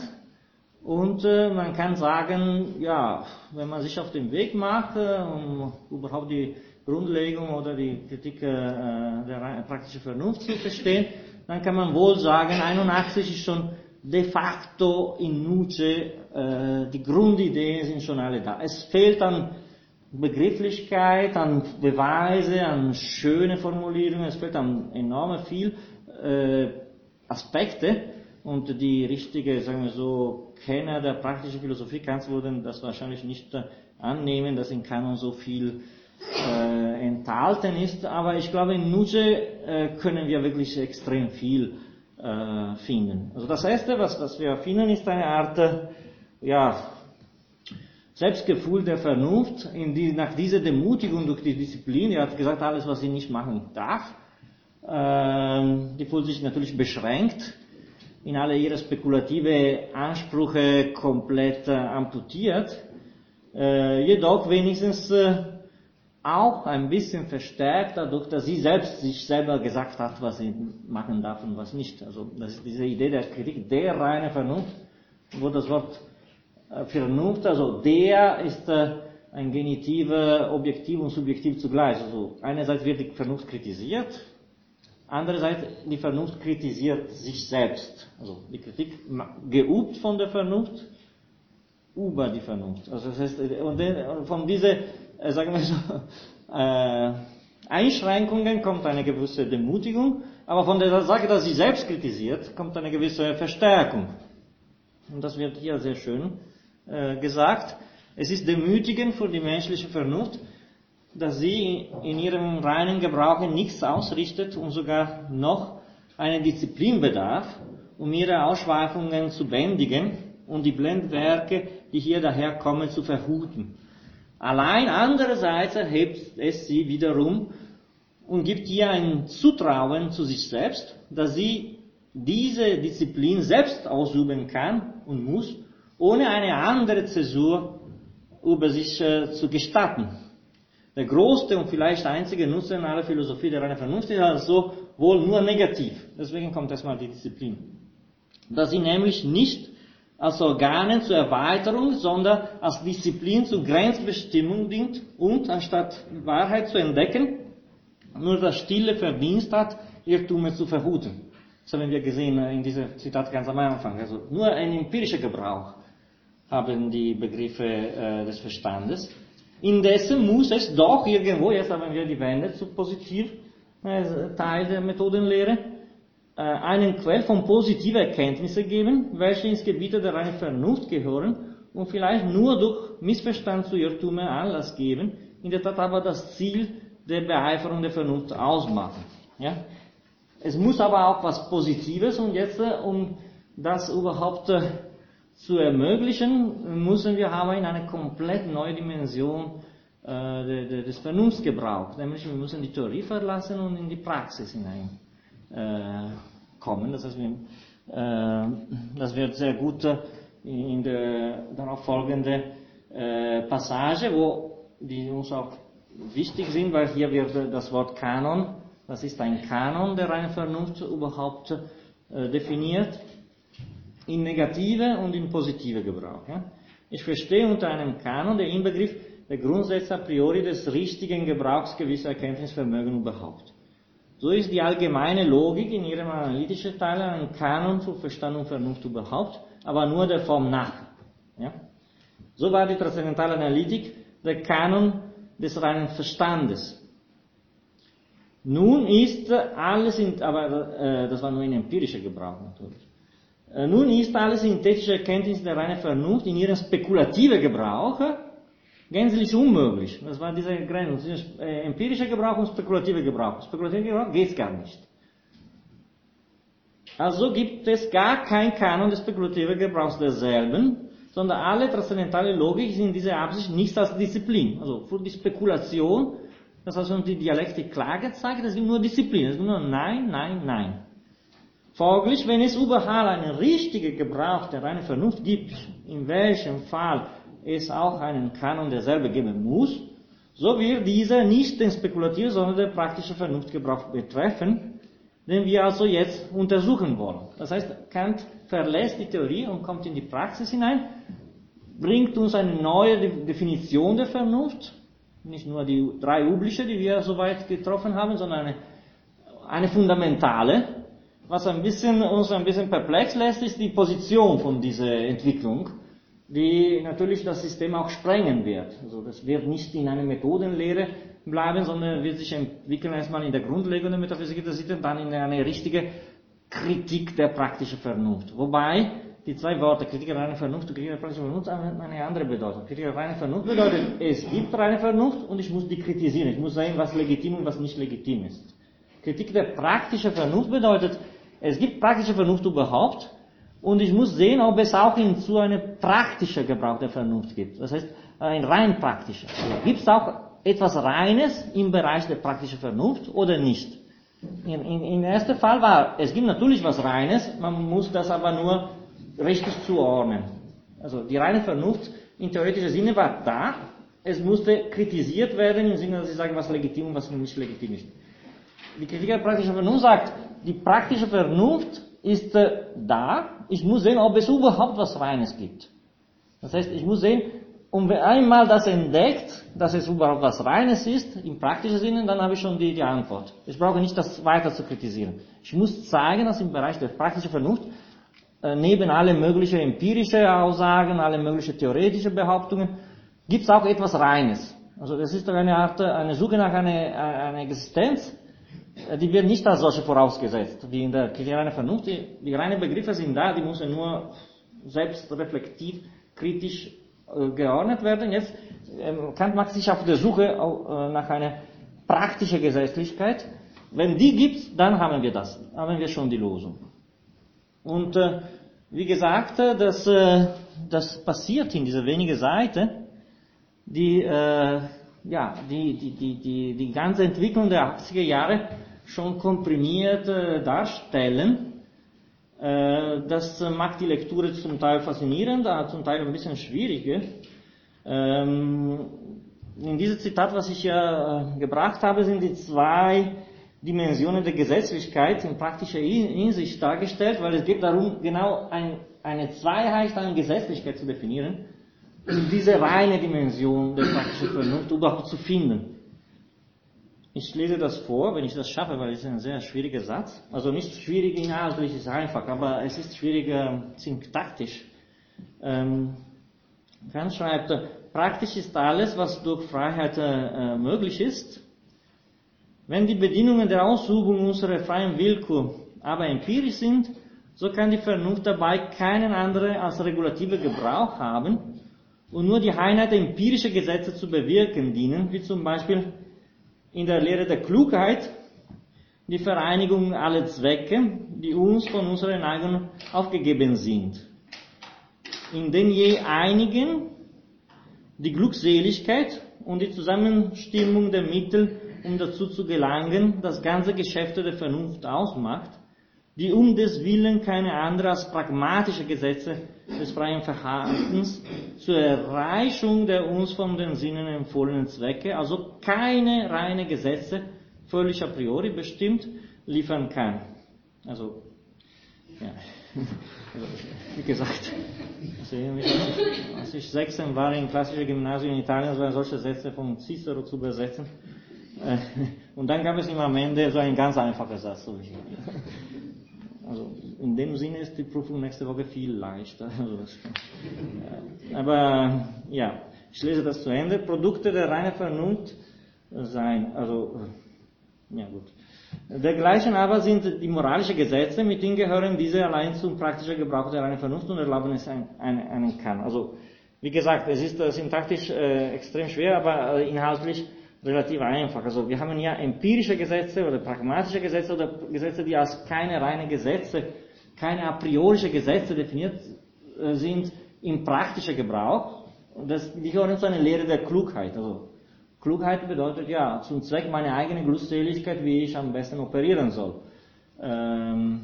Und äh, man kann sagen, ja, wenn man sich auf den Weg macht, äh, um überhaupt die Grundlegung oder die Kritik äh, der praktischen Vernunft zu verstehen, dann kann man wohl sagen, 81 ist schon de facto in Nuce, äh, die Grundideen sind schon alle da. Es fehlt an Begrifflichkeit, an Beweise, an schöne Formulierungen, es fehlt an enorm viel äh, Aspekte und die richtige, sagen wir so, Kenner der praktischen Philosophie Kants würden das wahrscheinlich nicht annehmen, dass in Kanon so viel äh, enthalten ist, aber ich glaube, in Nuce äh, können wir wirklich extrem viel äh, finden. Also das Erste, was, was wir finden, ist eine Art, äh, ja, Selbstgefühl der Vernunft, in die, nach dieser Demutigung durch die Disziplin, er hat gesagt, alles, was sie nicht machen darf, äh, die fühlt sich natürlich beschränkt, in alle ihre spekulative Ansprüche komplett äh, amputiert, äh, jedoch wenigstens äh, auch ein bisschen verstärkt dadurch, dass sie selbst sich selber gesagt hat, was sie machen darf und was nicht. Also das ist diese Idee der Kritik, der reine Vernunft, wo das Wort Vernunft, also der ist äh, ein Genitiver, objektiv und subjektiv zugleich. Also einerseits wird die Vernunft kritisiert, andererseits die Vernunft kritisiert sich selbst. Also die Kritik geübt von der Vernunft über die Vernunft. Also das heißt, und von dieser äh, sagen wir so, äh, Einschränkungen kommt eine gewisse Demutigung, aber von der Sache, dass sie selbst kritisiert, kommt eine gewisse Verstärkung. Und das wird hier sehr schön äh, gesagt. Es ist demütigend für die menschliche Vernunft, dass sie in ihrem reinen Gebrauch nichts ausrichtet und sogar noch eine Disziplin bedarf, um ihre Ausschweifungen zu bändigen und die Blendwerke, die hier daherkommen, zu verhuten. Allein andererseits erhebt es sie wiederum und gibt ihr ein Zutrauen zu sich selbst, dass sie diese Disziplin selbst ausüben kann und muss, ohne eine andere Zäsur über sich äh, zu gestatten. Der größte und vielleicht einzige Nutzer in aller Philosophie der reinen Vernunft ist also wohl nur negativ. Deswegen kommt erstmal die Disziplin. Dass sie nämlich nicht als Organen zur Erweiterung, sondern als Disziplin zur Grenzbestimmung dient und anstatt Wahrheit zu entdecken, nur das stille Verdienst hat, Irrtümer zu verhuten. Das haben wir gesehen in diesem Zitat ganz am Anfang. Also nur ein empirischer Gebrauch haben die Begriffe äh, des Verstandes. Indessen muss es doch irgendwo, jetzt haben wir die Wende zu positiv äh, Teil der Methodenlehre, äh, einen Quell von positiver Erkenntnisse geben, welche ins Gebiet der reinen Vernunft gehören und vielleicht nur durch Missverstand zu Irrtümer Anlass geben, in der Tat aber das Ziel der Beeiferung der Vernunft ausmachen. Ja? Es muss aber auch was Positives und jetzt, äh, um das überhaupt äh, zu ermöglichen, müssen wir aber in eine komplett neue Dimension äh, des Vernunftsgebrauchs, nämlich wir müssen die Theorie verlassen und in die Praxis hinein äh. Das, heißt, äh, das wird sehr gut in der darauf folgende äh, Passage, wo die uns auch wichtig sind, weil hier wird das Wort Kanon, was ist ein Kanon der reinen Vernunft überhaupt äh, definiert, in negative und in positive Gebrauch. Ja? Ich verstehe unter einem Kanon der Inbegriff der Grundsätze a priori des richtigen Gebrauchs gewisser Erkenntnisvermögen überhaupt. So ist die allgemeine Logik in ihrem analytischen Teil ein Kanon für Verstand und Vernunft überhaupt, aber nur der Form nach. Ja? So war die transzendentale Analytik der Kanon des reinen Verstandes. Nun ist alles, in, aber äh, das war nur in empirischer Gebrauch natürlich. Äh, nun ist alle synthetische Erkenntnis der reinen Vernunft in ihrem spekulativen Gebrauch gänzlich unmöglich. Das war diese Grenze zwischen äh, empirischer Gebrauch und spekulativer Gebrauch. Spekulativer Gebrauch geht gar nicht. Also gibt es gar kein Kanon des spekulativen Gebrauchs derselben, sondern alle transzendentale Logik ist in dieser Absicht nichts als Disziplin. Also für die Spekulation, das hat schon die Dialektik klar gezeigt, das ist nur Disziplin, das ist nur Nein, Nein, Nein. Folglich, wenn es einen richtigen Gebrauch der reinen Vernunft gibt, in welchem Fall es auch einen Kanon derselbe geben muss, so wird dieser nicht den spekulativen, sondern den praktischen Vernunftgebrauch betreffen, den wir also jetzt untersuchen wollen. Das heißt, Kant verlässt die Theorie und kommt in die Praxis hinein, bringt uns eine neue Definition der Vernunft, nicht nur die drei übliche, die wir soweit getroffen haben, sondern eine, eine fundamentale. Was ein bisschen, uns ein bisschen perplex lässt, ist die Position von dieser Entwicklung die natürlich das System auch sprengen wird. Also das wird nicht in einer Methodenlehre bleiben, sondern wird sich entwickeln erstmal in der Grundlegung der Metaphysik der Sitten, dann in eine richtige Kritik der praktischen Vernunft. Wobei die zwei Worte, Kritik der reinen Vernunft und Kritik der praktischen Vernunft, haben eine andere Bedeutung. Kritik der reinen Vernunft bedeutet, es gibt reine Vernunft und ich muss die kritisieren. Ich muss sehen, was legitim und was nicht legitim ist. Kritik der praktischen Vernunft bedeutet, es gibt praktische Vernunft überhaupt, und ich muss sehen, ob es auch in so eine praktische Gebrauch der Vernunft gibt. Das heißt, ein rein praktischer. Gibt es auch etwas Reines im Bereich der praktischen Vernunft oder nicht? In, in, in erster Fall war, es gibt natürlich was Reines, man muss das aber nur richtig zuordnen. Also die reine Vernunft in theoretischer Sinne war da, es musste kritisiert werden im Sinne, dass sie sagen, was legitim und was nicht legitim ist. Die Kritik der praktischen Vernunft sagt, die praktische Vernunft ist äh, da. Ich muss sehen, ob es überhaupt was Reines gibt. Das heißt, ich muss sehen, und wenn einmal das entdeckt, dass es überhaupt was Reines ist, im praktischen Sinne, dann habe ich schon die, die Antwort. Ich brauche nicht das weiter zu kritisieren. Ich muss zeigen, dass im Bereich der praktischen Vernunft äh, neben alle möglichen empirischen Aussagen, alle möglichen theoretischen Behauptungen, gibt es auch etwas Reines. Also das ist eine Art, eine Suche nach einer, einer Existenz, äh, die wird nicht als solche vorausgesetzt, wie in der reinen Vernunft. Die, reinen Begriffe sind da, die müssen nur selbst reflektiv, kritisch äh, geordnet werden. Jetzt ähm, Kant macht sich auf der Suche äh, nach einer praktischen Gesetzlichkeit. Wenn die gibt, dann haben wir das, haben wir schon die Lösung. Und äh, wie gesagt, äh, das, äh, das passiert in dieser wenigen Seite, die, äh, ja, die, die, die, die, die ganze Entwicklung der 80er Jahre schon komprimiert äh, darstellen. Äh, das macht die Lektüre zum Teil faszinierend, zum Teil ein bisschen schwieriger. Ähm, in diesem Zitat, was ich ja äh, gebracht habe, sind die zwei Dimensionen der Gesetzlichkeit in praktischer Hinsicht dargestellt, weil es geht darum, genau ein, eine Zweiheit an Gesetzlichkeit zu definieren, um diese reine Dimension der praktischen Vernunft überhaupt zu finden. Ich lese das vor, wenn ich das schaffe, weil es ist ein sehr schwieriger Satz. Also nicht schwierig inhaltlich, ist einfach, aber es ist schwieriger syntaktisch. Ähm, Kant schreibt, praktisch ist alles, was durch Freiheit äh, möglich ist. Wenn die Bedingungen der Ausübung unserer freien Willkür aber empirisch sind, so kann die Vernunft dabei keinen anderen als regulative Gebrauch haben und nur die Einheit empirischer Gesetze zu bewirken dienen, wie zum Beispiel in der Lehre der Klugheit die Vereinigung aller Zwecke, die uns von unseren Neigung aufgegeben sind. In den je einigen die Glückseligkeit und die Zusammenstimmung der Mittel um dazu zu gelangen, das ganze Geschäfte der Vernunft ausmacht, die um des Willen keine andere als pragmatische Gesetze des freien Verhaltens zur Erreichung der uns von den Sinnen empfohlenen Zwecke, also keine reine Gesetze, völlig a priori bestimmt, liefern kann. Also, ja. Also, wie gesagt, als ich 16 war im klassischen Gymnasium in Italien, so solche Sätze von Cicero zu übersetzen. Äh, und dann gab es immer am Ende so ein ganz einfacher Satz. So also in dem Sinne ist die Prüfung nächste Woche viel leichter. Also aber ja, ich lese das zu Ende. Produkte der reinen Vernunft sein. Also, ja gut. Dergleichen aber sind die moralischen Gesetze, mit denen gehören diese allein zum praktischen Gebrauch der reinen Vernunft und erlauben es einen, einen kann. Also, wie gesagt, es ist äh, syntaktisch äh, extrem schwer, aber äh, inhaltlich relativ einfach. Also wir haben ja empirische Gesetze oder pragmatische Gesetze oder Gesetze, die als keine reinen Gesetze, keine a priorische Gesetze definiert äh, sind im praktischen Gebrauch. Das, die gehören zu einer Lehre der Klugheit. Also Klugheit bedeutet ja zum Zweck meiner eigenen Glückseligkeit, wie ich am besten operieren soll. Ähm,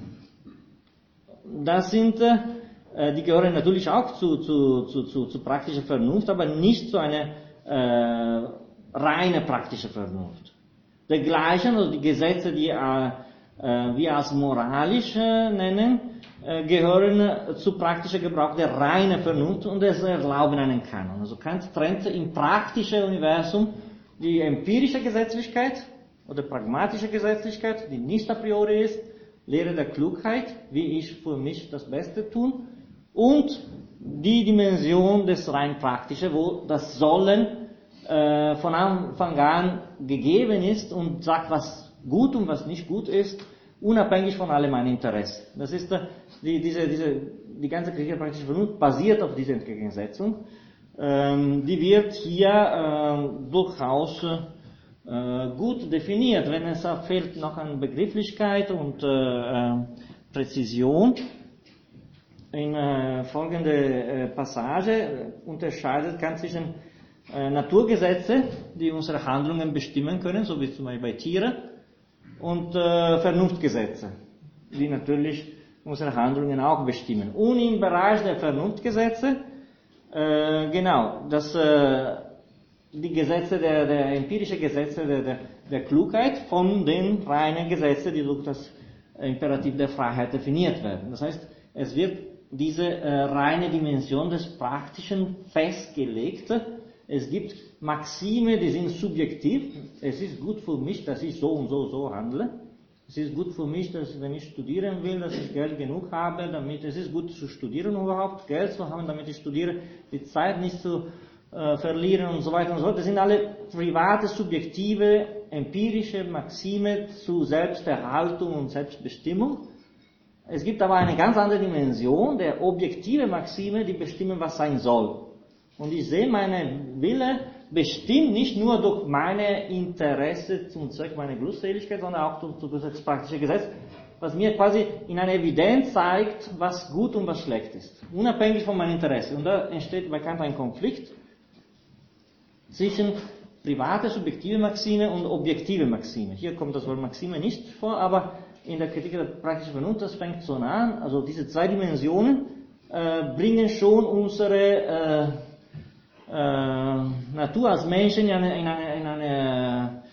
das sind, äh, die gehören natürlich auch zu, zu, zu, zu, zu praktischer Vernunft, aber nicht zu einer äh, reine praktische Vernunft. Dergleichen, also die Gesetze, die äh, äh, wir als moralisch nennen, äh, gehören äh, zu praktischer Gebrauch der reinen Vernunft und es erlauben einen Kanon. Also Kant trennt im praktischen Universum die empirische Gesetzlichkeit oder pragmatische Gesetzlichkeit, die nicht a priori ist, Lehre der Klugheit, wie ich für mich das Beste tun, und die Dimension des rein praktischen, wo das Sollen äh, von Anfang an gegeben ist und sagt, was gut und was nicht gut ist, unabhängig von allem meinen Interessen. Das ist äh, die, diese, diese, die ganze Kritik praktische Vernunft basiert auf dieser Entgegensetzung. Ähm, die wird hier äh, durchaus äh, gut definiert, wenn es fehlt noch an Begrifflichkeit und äh, äh, Präzision. In äh, folgende äh, Passage unterscheidet Kant zwischen äh, Naturgesetze, die unsere Handlungen bestimmen können, so wie zum Beispiel bei Tieren, und äh, Vernunftgesetze, die natürlich unsere Handlungen auch bestimmen. Und im Bereich der Vernunftgesetze, äh, genau, dass äh, die Gesetze, der, der empirische Gesetze der, der, der Klugheit von den reinen Gesetzen, die durch das Imperativ der Freiheit definiert werden. Das heißt, es wird diese äh, reine Dimension des Praktischen festgelegt, es gibt Maxime, die sind subjektiv. Es ist gut für mich, dass ich so und so so handle. Es ist gut für mich, dass wenn ich studieren will, dass ich Geld genug habe, damit es ist gut zu studieren überhaupt, Geld zu haben, damit ich studiere, die Zeit nicht zu äh, verlieren und so weiter und so fort. Das sind alle private, subjektive, empirische Maxime zu Selbsterhaltung und Selbstbestimmung. Es gibt aber eine ganz andere Dimension der objektive Maxime, die bestimmen, was sein soll. Und ich sehe meine Wille bestimmt nicht nur durch meine Interesse zum Zweck meiner Glückseligkeit, sondern auch durch, durch das praktische Gesetz, was mir quasi in einer Evidenz zeigt, was gut und was schlecht ist. Unabhängig von meinem Interesse. Und da entsteht bei Kant ein Konflikt zwischen private, subjektive Maxime und objektive Maxime. Hier kommt das Wort Maxime nicht vor, aber in der Kritik der praktischen Vernunft, das fängt so an. Also diese zwei Dimensionen äh, bringen schon unsere äh, äh, Natur als Menschen in eine, in, eine, in, eine,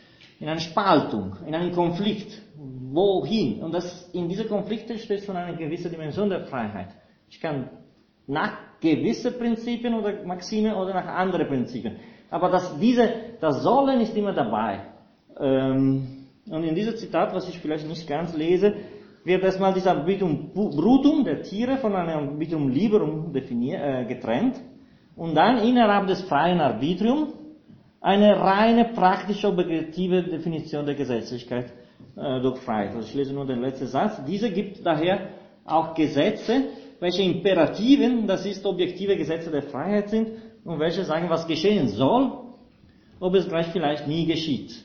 in eine Spaltung, in einen Konflikt. Wohin? Und das, in diese Konflikte steht schon eine gewisse Dimension der Freiheit. Ich kann nach gewisse Prinzipien oder Maxime oder nach andere Prinzipien. Aber das, diese, das Sollen ist immer dabei. Ähm, und in diesem Zitat, was ich vielleicht nicht ganz lese, wird erstmal dieser Bitum Brutum der Tiere von einem Bitum Liberum definiert, äh, getrennt und dann innerhalb des freien Arbitrium eine reine praktische objektive Definition der Gesetzlichkeit äh, durch Freiheit. Also ich lese nur den letzten Satz. Diese gibt daher auch Gesetze, welche Imperativen, das ist objektive Gesetze der Freiheit sind und welche sagen, was geschehen soll, ob es gleich vielleicht nie geschieht.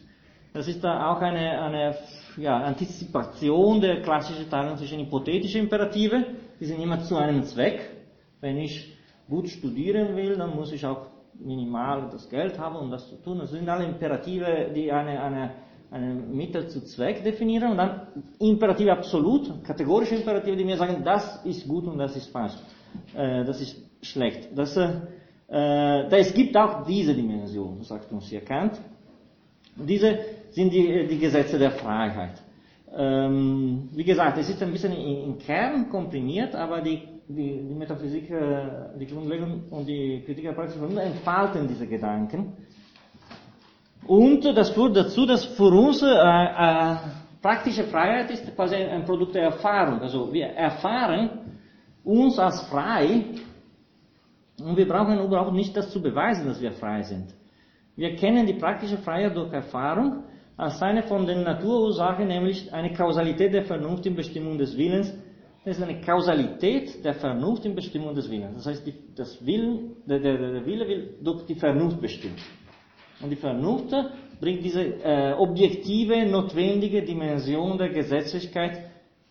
Das ist da auch eine, eine ja, Antizipation der klassischen Teilung zwischen hypothetische Imperative, die sind immer zu einem Zweck. Wenn ich gut studieren will, dann muss ich auch minimal das Geld haben, um das zu tun. Das sind alle Imperative, die eine, eine ein Mittel zu Zweck definieren und dann Imperative absolut, kategorische Imperative, die mir sagen, das ist gut und das ist falsch, äh, das ist schlecht. Das, äh, äh, es gibt auch diese Dimension, sagt uns hier Kant. Diese sind die, die Gesetze der Freiheit. Ähm, wie gesagt, es ist ein bisschen im Kern komprimiert, aber die, die, die Metaphysik, äh, die Grundlegung und die Kritik der praktischen Vernunft entfalten diese Gedanken. Und das führt dazu, dass für uns äh, äh, praktische Freiheit ist quasi ein Produkt der Erfahrung. Also wir erfahren uns als frei und wir brauchen überhaupt nicht das zu beweisen, dass wir frei sind. Wir kennen die praktische Freiheit durch Erfahrung als eine von den Naturursachen, nämlich eine Kausalität der Vernunft in Bestimmung des Willens. Das ist eine Kausalität der Vernunft in Bestimmung des Willens. Das heißt, die, das Willen, der, der, der Wille wird durch die Vernunft bestimmt. Und die Vernunft bringt diese äh, objektive, notwendige Dimension der Gesetzlichkeit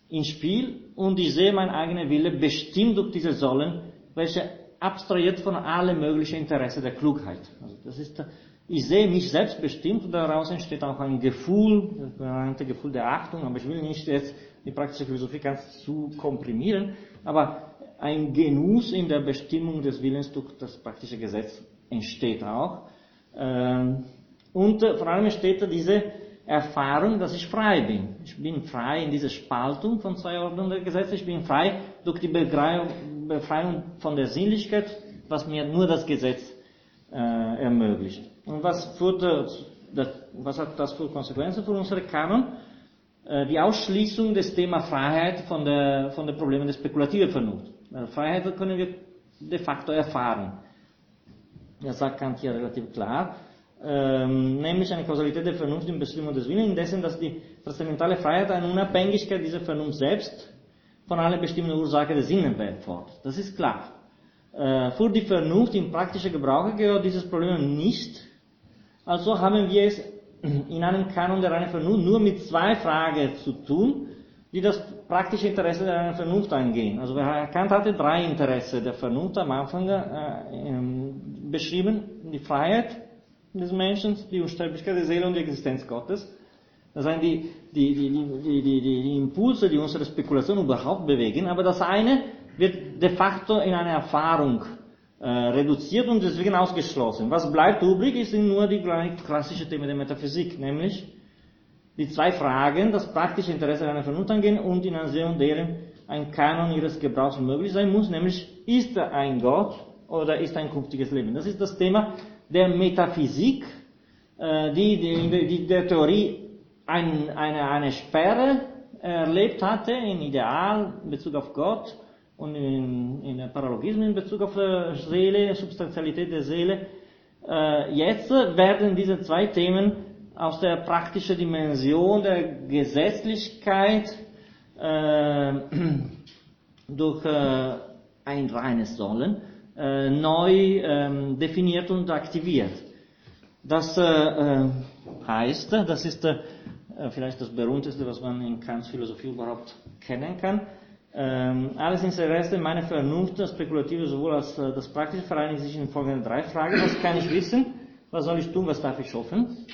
ins Spiel und ich sehe mein eigener Wille bestimmt durch diese Sollen, welche abstrahiert von allen möglichen Interessen der Klugheit. Also das ist, ich sehe mich selbst bestimmt und daraus entsteht auch ein Gefühl, ein Gefühl der Achtung, aber ich will nicht jetzt die praktische Philosophie ganz zu komprimieren, aber ein Genuss in der Bestimmung des Willens durch das praktische Gesetz entsteht auch. Ähm, und äh, vor allem steht da diese Erfahrung, dass ich frei bin. Ich bin frei in dieser Spaltung von zwei Ordnungen der Gesetze. Ich bin frei durch die Befreiung von der Sinnlichkeit, was mir nur das Gesetz äh, ermöglicht. Und was, führt, das, was hat das für Konsequenzen für unsere Kanon? Äh, die Ausschließung des Thema Freiheit von der, von den Problemen der spekulativen Vernunft. Freiheit können wir de facto erfahren. Das sagt Kant hier relativ klar. Ähm, nämlich eine Kausalität der Vernunft in Bestimmung des Willens, indessen, dass die transzendentale Freiheit eine Unabhängigkeit dieser Vernunft selbst von aller bestimmten Ursache der Sinnenwelt fordert. Das ist klar. Äh, für die Vernunft im praktischen Gebrauch gehört dieses Problem nicht. Also haben wir es in einem Kanon der reinen Vernunft nur mit zwei Fragen zu tun, die das praktische Interesse der reinen Vernunft angehen. Also Kant hatte drei Interesse der Vernunft am Anfang äh, beschrieben, die Freiheit, des Menschen, die Unsterblichkeit der Seele und die Existenz Gottes. Das sind die, die, die, die Impulse, die unsere Spekulation überhaupt bewegen. Aber das eine wird de facto in eine Erfahrung äh, reduziert und deswegen ausgeschlossen. Was bleibt übrig, sind nur die klassischen Themen der Metaphysik, nämlich die zwei Fragen, das praktische Interesse einer Vernunft angehen und in Ansehung deren ein Kanon ihres Gebrauchs möglich sein muss, nämlich ist er ein Gott oder ist ein künftiges Leben. Das ist das Thema der Metaphysik, äh, die, die, die der Theorie ein, eine, eine Sperre erlebt hatte in Ideal in Bezug auf Gott und in, in Paralogismen in Bezug auf äh, Seele, Substantialität der Seele. Äh, jetzt werden diese zwei Themen aus der praktischen Dimension der Gesetzlichkeit äh, durch äh, ein reines Sollen äh, neu ähm, definiert und aktiviert. Das äh, äh, heißt, das ist äh, vielleicht das berühmteste, was man in Kants Philosophie überhaupt kennen kann. Ähm, alles Interesse, meine Vernunft, das Spekulative sowohl als äh, das Praktische vereinigen sich in folgenden drei Fragen. Was kann ich wissen? Was soll ich tun? Was darf ich hoffen?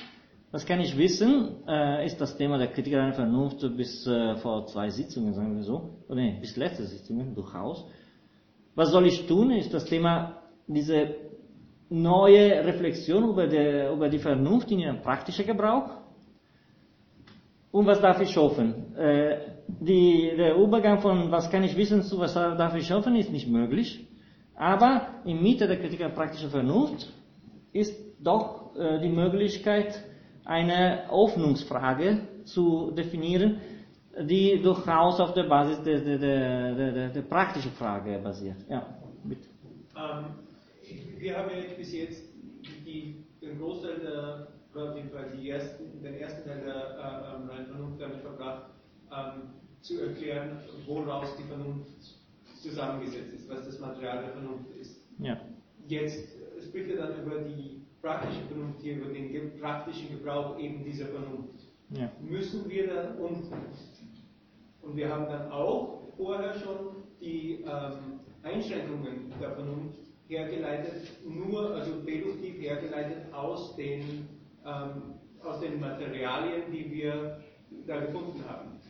Was kann ich wissen, äh, ist das Thema der Kritik der Vernunft bis äh, vor zwei Sitzungen, sagen wir so. Oder nee, bis letzte Sitzungen durchaus. Was soll ich tun, ist das Thema, diese neue Reflexion über, die, über die Vernunft in ihrem praktischen Gebrauch. Und was darf ich hoffen? Äh, die, der Übergang von was kann ich wissen zu was darf ich hoffen ist nicht möglich. Aber in Mitte der Kritik der praktischen Vernunft ist doch äh, die Möglichkeit, eine Hoffnungsfrage zu definieren, die durchaus auf der Basis der, der, der, der, der praktischen Frage basiert. Ja, bitte. Ähm, wir haben ja bis jetzt die, den Großteil der, oder die ersten, den ersten Teil der äh, ähm, Vernunft damit verbracht, ähm, zu erklären, woraus die Vernunft zusammengesetzt ist, was das Material der Vernunft ist. Ja. Jetzt spricht er dann über die praktische Vernunft hier, über den praktischen Gebrauch eben dieser Vernunft. Ja. Müssen wir dann, und und wir haben dann auch vorher schon die ähm, Einschränkungen der Vernunft hergeleitet, nur, also deduktiv hergeleitet aus den, ähm, aus den Materialien, die wir da gefunden haben.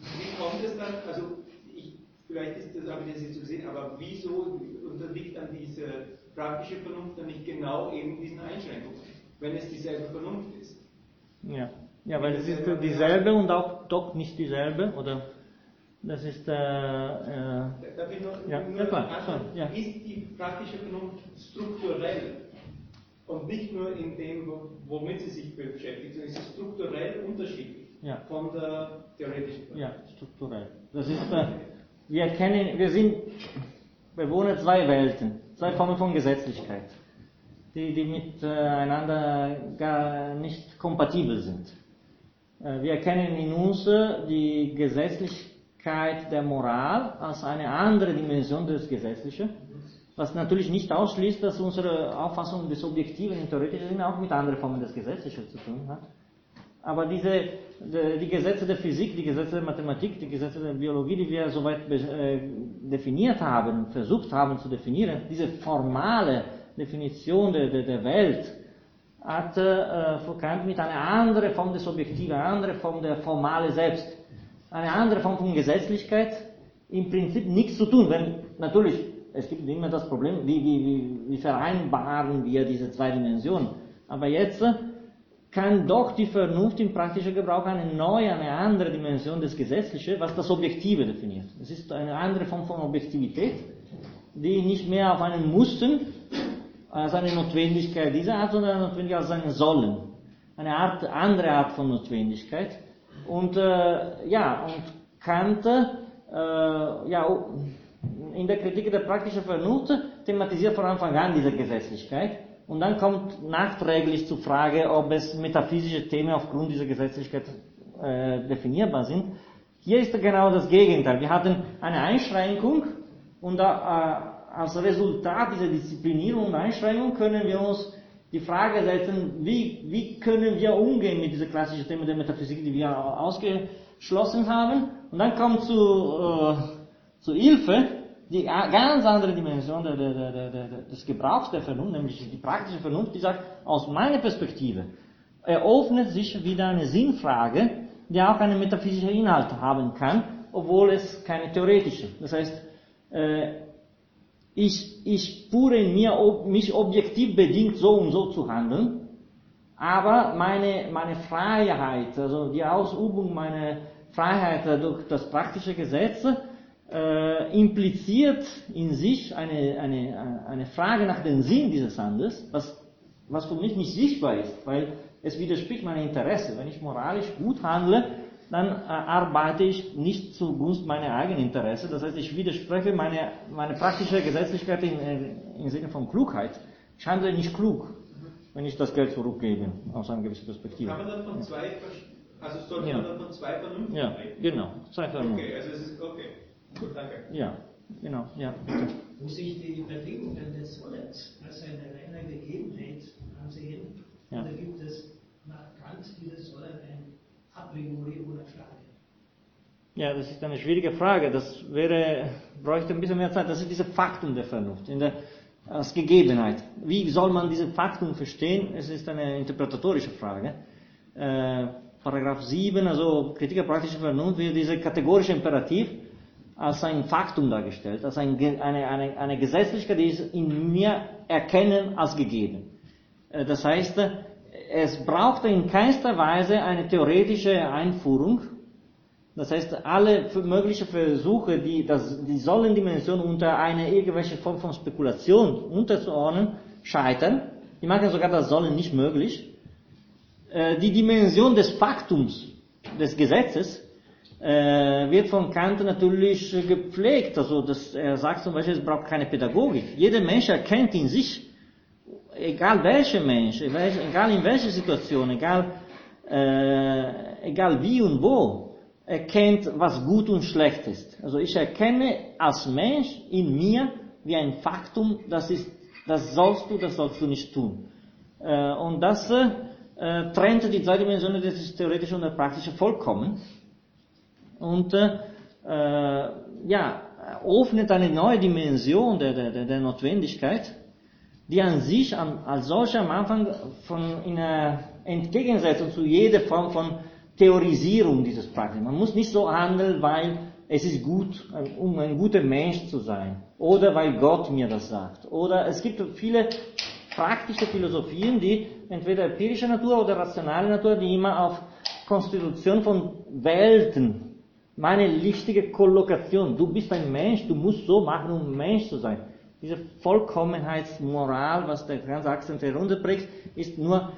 Wie kommt es dann, also ich, vielleicht ist das, das jetzt so gesehen, aber wieso unterliegt dann diese praktische Vernunft dann nicht genau eben diesen Einschränkungen, wenn es dieselbe Vernunft ist? Ja, ja weil es ist dieselbe und auch doch nicht dieselbe, oder? Das ist, äh, äh, Darf ich noch, ja, nur ja, klar, anschauen? ja. Ist die praktische Vernunft strukturell und nicht nur in dem, womit sie sich beschäftigt, sondern ist sie strukturell unterschiedlich Ja. von der theoretischen Vernunft? Ja, strukturell. Das ist, äh, wir kennen, wir sind Bewohner zwei Welten, zwei Formen von Gesetzlichkeit, die, die miteinander gar nicht kompatibel sind. Äh, Wir erkennen in uns die Gesetzlichkeit der Moral als eine andere Dimension des Gesetzlichen, was natürlich nicht ausschließt, dass unsere Auffassung des Objektiven im theoretischen Sinne auch mit anderen Formen des Gesetzlichen zu tun hat. Aber diese, die Gesetze der Physik, die Gesetze der Mathematik, die Gesetze der Biologie, die wir soweit äh, definiert haben, versucht haben zu definieren, diese formale Definition der, der, Welt, hat äh, Kant mit einer anderen Form des Objektiven, einer anderen Form der formale Selbst, eine andere Form von Gesetzlichkeit im Prinzip nichts zu tun. Wenn natürlich, es gibt immer das Problem, wie, wie, wie, wie vereinbaren wir diese zwei Dimensionen. Aber jetzt kann doch die Vernunft im praktischen Gebrauch eine neue, eine andere Dimension des Gesetzlichen, was das Objektive definiert. Es ist eine andere Form von Objektivität, die nicht mehr auf einen Mussten, als eine Notwendigkeit dieser Art, sondern eine Notwendigkeit als eine Sollen. Eine Art, andere Art von Notwendigkeit. Und äh, ja, und Kant äh, ja, in der Kritik der praktischen Vernunft thematisiert von Anfang an diese Gesetzlichkeit. Und dann kommt nachträglich zur Frage, ob es metaphysische Themen aufgrund dieser Gesetzlichkeit äh, definierbar sind. Hier ist genau das Gegenteil. Wir hatten eine Einschränkung und äh, als Resultat dieser Disziplinierung und Einschränkung können wir uns die Frage setzen, wie, wie können wir umgehen mit diesen klassischen Themen der Metaphysik, die wir ausgeschlossen haben. Und dann kommt zu, äh, zu Hilfe die ganz andere Dimension der, der, der, der, des Gebrauchs der Vernunft, nämlich die praktische Vernunft, die sagt, aus meiner Perspektive eröffnet sich wieder eine Sinnfrage, die auch einen metaphysischen Inhalt haben kann, obwohl es keine theoretische. Das heißt, äh, ich, ich spüre in mir, ob, mich objektiv bedingt so und so zu handeln, aber meine, meine Freiheit, also die Ausübung meiner Freiheit durch das praktische Gesetz, äh, impliziert in sich eine, eine, eine Frage nach dem Sinn dieses Handels, was, was für mich nicht sichtbar ist, weil es widerspricht meinem Interesse. Wenn ich moralisch gut handle, dann äh, arbeite ich nicht zugunsten meiner eigenen Interesse. Das heißt, ich widerspreche meine, meine praktische Gesetzlichkeit im, im Sinne von Klugheit. Ich handle nicht klug, wenn ich das Geld zurückgebe, aus einer gewissen Perspektive. Kann man dann von zwei, also sollte Ja. man dann von zwei Vernünften Ja, reden? genau. Zwei Vernunft. Okay, also es ist, okay. Gut, danke. Ja, genau, ja, bitte. muss ich die Bedingungen des Sollens als eine reine Gegebenheit ansehen. Ja. Oder gibt es nach Kant dieses Sollen ein a priori oder Frage? Ja, das ist eine schwierige Frage. Das wäre, bräuchte ein bisschen mehr Zeit. Das ist diese Faktum der Vernunft, in der, als Gegebenheit. Wie soll man diese Faktum verstehen? Es ist eine interpretatorische Frage. Äh, Paragraph 7, also Kritik der praktischen Vernunft, wird dieser kategorische Imperativ als ein Faktum dargestellt, als ein, eine, eine, eine Gesetzlichkeit, die ist in mir erkennen als gegeben. Äh, Das heißt, es braucht in keinster Weise eine theoretische Einführung. Das heißt, alle möglichen Versuche, die das, die Sollendimension unter eine irgendwelche Form von Spekulation unterzuordnen, scheitern. Die machen sogar das Sollen nicht möglich. Äh, Die Dimension des Faktums, des Gesetzes, äh, wird von Kant natürlich äh, gepflegt. Also das, er sagt zum Beispiel, es braucht keine Pädagogik. Jeder Mensch erkennt in sich, egal welcher Mensch, egal in welcher Situation, egal, äh, egal wie und wo, erkennt, was gut und schlecht ist. Also ich erkenne als Mensch in mir wie ein Faktum, das ist, das sollst du, das sollst du nicht tun. Äh, und das äh, trennt die zwei Dimensionen des theoretischen und der praktischen vollkommen und äh, äh, ja, öffnet eine neue Dimension der, der, der- Notwendigkeit, die an sich an, als solche am Anfang von in einer entgegensetzt und zu jeder Form von Theorisierung dieses Praktikums. Man muss nicht so handeln, weil es ist gut, um ein guter Mensch zu sein. Oder weil Gott mir das sagt. Oder es gibt viele praktische Philosophien, die entweder empirischer Natur oder rationale Natur, die immer auf Konstitution von Welten, meine lichtige Kollokation, du bist ein Mensch, du musst so machen, um Mensch zu sein. Diese Vollkommenheitsmoral, was der ganze Akzent herunterbringt, ist nur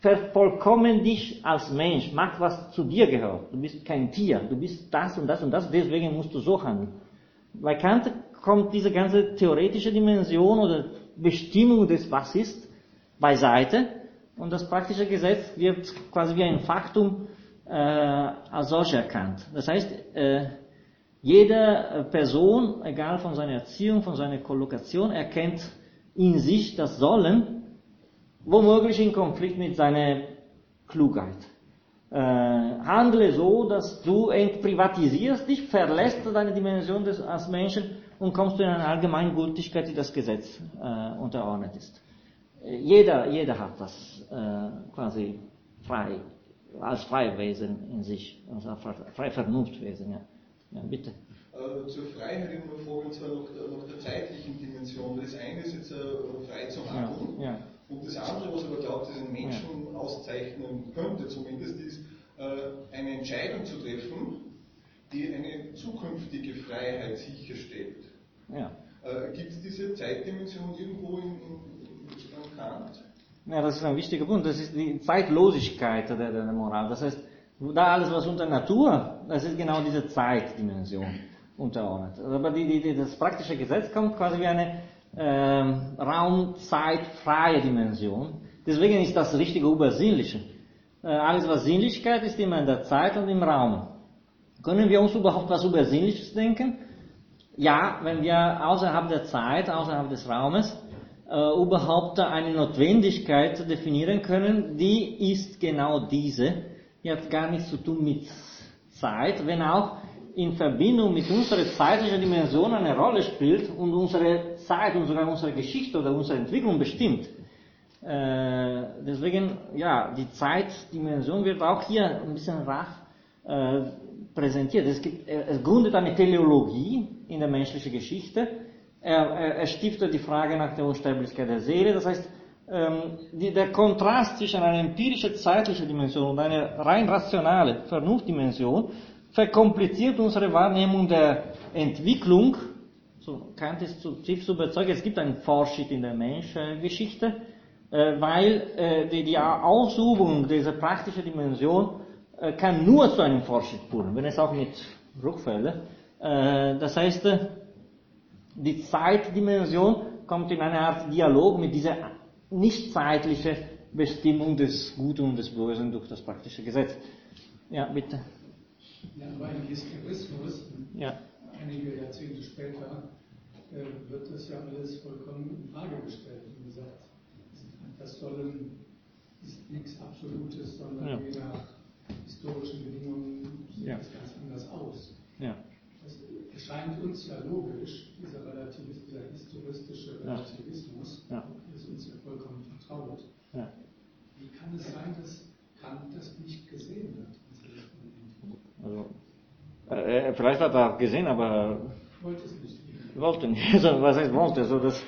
vervollkommen dich als Mensch, mach was zu dir gehört. Du bist kein Tier, du bist das und das und das, deswegen musst du so handeln. Bei Kant kommt diese ganze theoretische Dimension oder Bestimmung des Was ist beiseite und das praktische Gesetz wird quasi wie ein Faktum äh, als solch erkannt. Das heißt, äh, jede Person, egal von seiner Erziehung, von seiner Kollokation, erkennt in sich das Sollen, womöglich in Konflikt mit seiner Klugheit. Äh, handle so, dass du entprivatisierst dich, verlässt deine Dimension des, als Menschen und kommst in eine Allgemeingültigkeit, die das Gesetz äh, unterordnet ist. Jeder, jeder hat das äh, quasi frei, als Freiwesen in sich, als freie Vernunftwesen. Ja. ja, bitte. Äh, zur Freiheit immer vor und zwar noch, noch der zeitlichen Dimension. Das eine ist jetzt äh, frei zu handeln. Ja, ja. Und das andere, was ich aber glaube, dass einen Menschen auszeichnen könnte, zumindest, ist, äh, eine Entscheidung zu treffen, die eine zukünftige Freiheit sicherstellt. Ja. Äh, Gibt es diese Zeitdimension irgendwo in, in, in Kant? Ja, das ist ein wichtiger Punkt. Das ist die Zeitlosigkeit der, der, Moral. Das heißt, da alles, was unter Natur, das ist genau diese Zeitdimension unterordnet. Aber die, die, das praktische Gesetz kommt quasi wie eine ähm, raumzeitfreie Dimension. Deswegen ist das richtige Übersinnliche. Äh, alles, was Sinnlichkeit ist, immer in der Zeit und im Raum. Können wir uns überhaupt was Übersinnliches denken? Ja, wenn wir außerhalb der Zeit, außerhalb des Raumes, äh, überhaupt eine Notwendigkeit definieren können, die ist genau diese. Die hat gar nichts zu tun mit Zeit, wenn auch in Verbindung mit unserer zeitlichen Dimension eine Rolle spielt und unsere Zeit und sogar unsere Geschichte oder unsere Entwicklung bestimmt. Äh, deswegen, ja, die Zeitdimension wird auch hier ein bisschen raff äh, präsentiert. Es, gibt, es gründet eine Teleologie in der menschlichen Geschichte. Er, er, er stiftet die Frage nach der Unsterblichkeit der Seele. Das heißt, ähm, die, der Kontrast zwischen einer empirischen zeitlichen Dimension und einer rein rationalen Vernunftdimension verkompliziert unsere Wahrnehmung der Entwicklung. So, Kant ist zutiefst überzeugt, es gibt einen Fortschritt in der Menschgeschichte, äh, weil äh, die, die Ausübung dieser praktischen Dimension äh, kann nur zu einem Fortschritt führen, wenn es auch mit Rückfällen. Das heißt, die Zeitdimension kommt in eine Art Dialog mit dieser nicht zeitlichen Bestimmung des Guten und des Bösen durch das praktische Gesetz. Ja, bitte. Ja, im Historismus, ja. einige Jahrzehnte später, äh, wird das ja alles vollkommen in Frage gestellt und gesagt, das Sollen ist nichts Absolutes, sondern ja. je nach historischen Bedingungen sieht ja. es ganz anders aus. Ja. Das erscheint uns ja logisch, dieser, Relativis, dieser historistische Relativismus ja. ist uns ja vollkommen vertraut. Ja. Wie kann es sein, dass Kant das nicht gesehen hat? Also, äh, äh, vielleicht hat er gesehen, aber wollte es nicht. Wollte nicht. Also, was heißt wollte? Also das,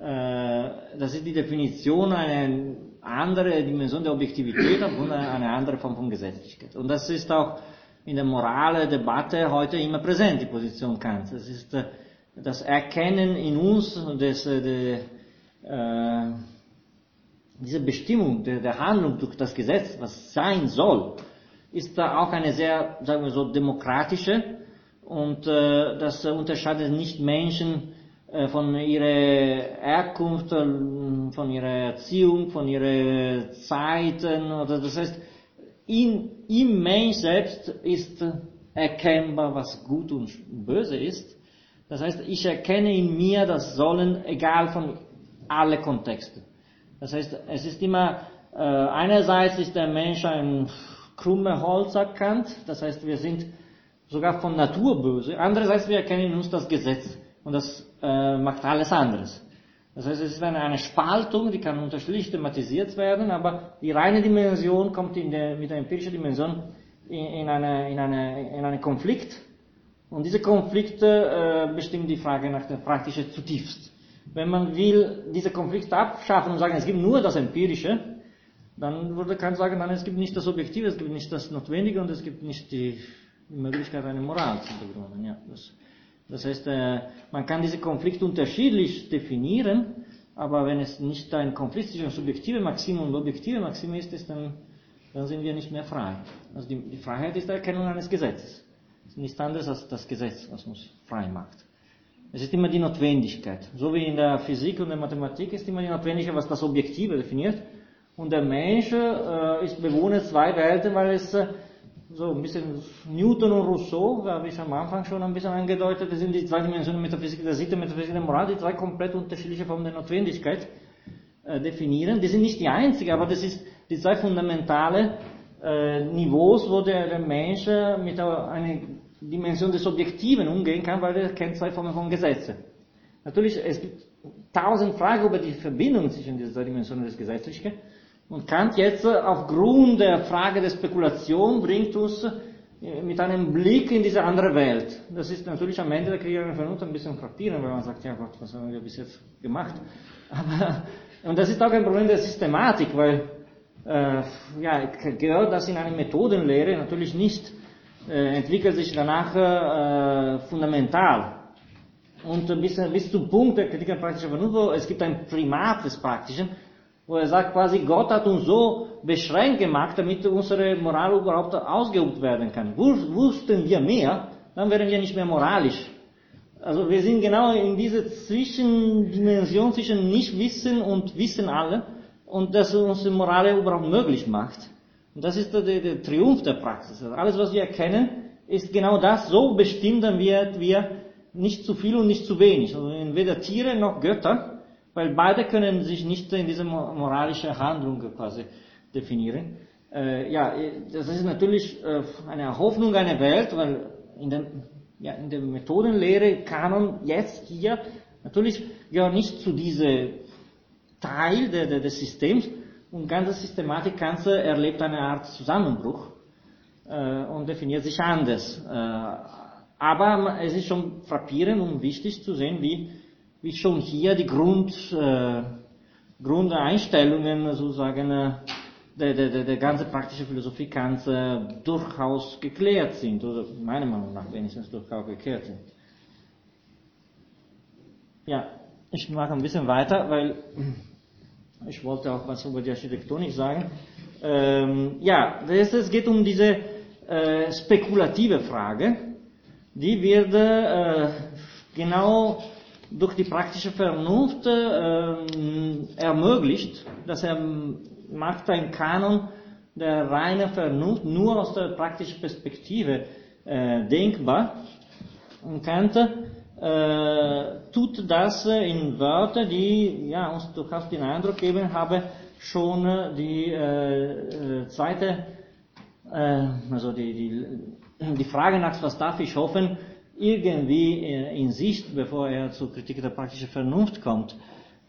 äh, das ist die Definition einer anderen Dimension der Objektivität und eine andere Form von Gesetzlichkeit. Und das ist auch in der moralen Debatte heute immer präsent, die Position Kants. Das ist äh, das Erkennen in uns des, äh, de, äh, diese Bestimmung der, der Handlung durch das Gesetz, was sein soll, ist da auch eine sehr, sagen wir so, demokratische und äh, das unterscheidet nicht Menschen äh, von ihrer Herkunft, äh, von ihrer Erziehung, von ihren Zeiten oder das heißt, in, im Mensch selbst ist erkennbar, was gut und böse ist. Das heißt, ich erkenne in mir das Sollen, egal von alle Kontexte. Das heißt, es ist immer, äh, einerseits ist der Mensch ein krumme Holz erkannt. Das heißt, wir sind sogar von Natur böse. Andererseits, wir erkennen in uns das Gesetz und das äh, macht alles anderes. Das heißt, es ist eine, eine Spaltung, die kann unterschiedlich thematisiert werden, aber die reine Dimension kommt in der, mit der empirischen Dimension in, in, eine, in, eine, in einen Konflikt. Und diese Konflikte äh, bestimmen die Frage nach der praktischen zutiefst. Wenn man will, diese Konflikte abschaffen und sagen, es gibt nur das Empirische, dann würde keiner sagen, nein, es gibt nicht das Objektive, es gibt nicht das Notwendige und es gibt nicht die Möglichkeit, eine Moral zu begründen. Ja, das, das heißt, äh, man kann diese Konflikte unterschiedlich definieren, aber wenn es nicht ein Konflikt zwischen subjektive Maxime und objektive Maxime ist, ist dann, dann sind wir nicht mehr frei. Also die, die Freiheit ist die Erkennung eines Gesetzes. Nichts anderes als das Gesetz, was uns frei macht. Es ist immer die Notwendigkeit. So wie in der Physik und der Mathematik ist immer die Notwendigkeit, was das Objektive definiert. Und der Mensch äh, ist Bewohner zwei Welten, weil es äh, so ein bisschen Newton und Rousseau, habe ich am Anfang schon ein bisschen angedeutet, das sind die zwei Dimensionen Metaphysik der Sitte, Metaphysik der Moral, die zwei komplett unterschiedliche Formen der Notwendigkeit äh, definieren. Die sind nicht die einzige, aber das ist die zwei fundamentale Niveaus, wo der, der Mensch mit einer Dimension des Objektiven umgehen kann, weil er kennt zwei Formen von Gesetzen. Natürlich, es gibt tausend Fragen über die Verbindung zwischen diesen zwei Dimensionen des Gesetzlichen. Und Kant jetzt aufgrund der Frage der Spekulation bringt uns äh, mit einem Blick in diese andere Welt. Das ist natürlich am Ende der Kriegerin Vernunft ein bisschen frappierend, weil man sagt, ja Gott, was haben wir bis jetzt gemacht? Aber, und das ist auch ein Problem der Systematik, weil äh, ja, gehört das in eine Methodenlehre natürlich nicht, äh, entwickelt sich danach äh, fundamental. Und bis, bis zum Punkt der Kritik an praktischer Vernunft, es gibt ein Primat des Praktischen, wo er sagt quasi, Gott hat uns so beschränkt gemacht, damit unsere Moral überhaupt ausgeübt werden kann. Wussten wir mehr, dann wären wir nicht mehr moralisch. Also wir sind genau in dieser Zwischendimension zwischen Nichtwissen und Wissen alle und das unsere Moral überhaupt möglich macht. Und das ist der, der Triumph der Praxis. Also alles, was wir erkennen, ist genau das, so bestimmt dann wird wir nicht zu viel und nicht zu wenig. Also weder Tiere noch Götter weil beide können sich nicht in diese moralische Handlung quasi definieren. Äh, ja, das ist natürlich äh, eine Hoffnung einer Welt, weil in der, ja, in der Methodenlehre Kanon jetzt hier natürlich gehört nicht zu diesem Teil der, des Systems und ganze Systematik Ganze erlebt eine Art Zusammenbruch äh, und definiert sich anders. Äh, aber es ist schon frappierend und wichtig zu sehen, wie wie schon hier die Grund, äh, Grundeinstellungen sozusagen äh, der, der, der ganze praktische Philosophie ganz äh, durchaus geklärt sind, oder meiner Meinung nach wenigstens durchaus geklärt sind. Ja, ich mache ein bisschen weiter, weil ich wollte auch was über die Architektonik sagen. Ähm, ja, es geht um diese äh, spekulative Frage, die wird äh, genau durch die praktische Vernunft äh, ermöglicht, dass er macht ein Kanon der reinen Vernunft nur aus der praktischen Perspektive äh, denkbar. Und Kant äh, tut das in Wörtern, die ja, uns durchaus den Eindruck geben, habe schon die äh, zweite, äh, also die, die, die Frage nach was darf ich hoffen, irgendwie äh, in Sicht, bevor er zur Kritik der praktischen Vernunft kommt.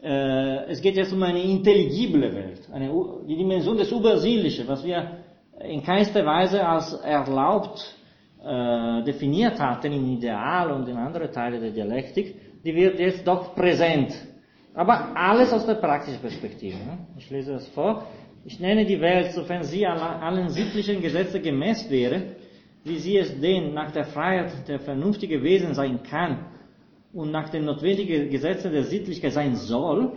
Äh, es geht jetzt um eine intelligible Welt, eine, die Dimension des Übersinnlichen, was wir in keinster Weise als erlaubt äh, definiert hatten im Ideal und in anderen Teilen der Dialektik, die wird jetzt doch präsent. Aber alles aus der praktischen Perspektive. Ne? Ich lese das vor. Ich nenne die Welt, sofern sie allen sittlichen Gesetzen gemäß wäre, wie sie es denn nach der Freiheit der vernünftigen Wesen sein kann und nach den notwendigen Gesetzen der Sittlichkeit sein soll,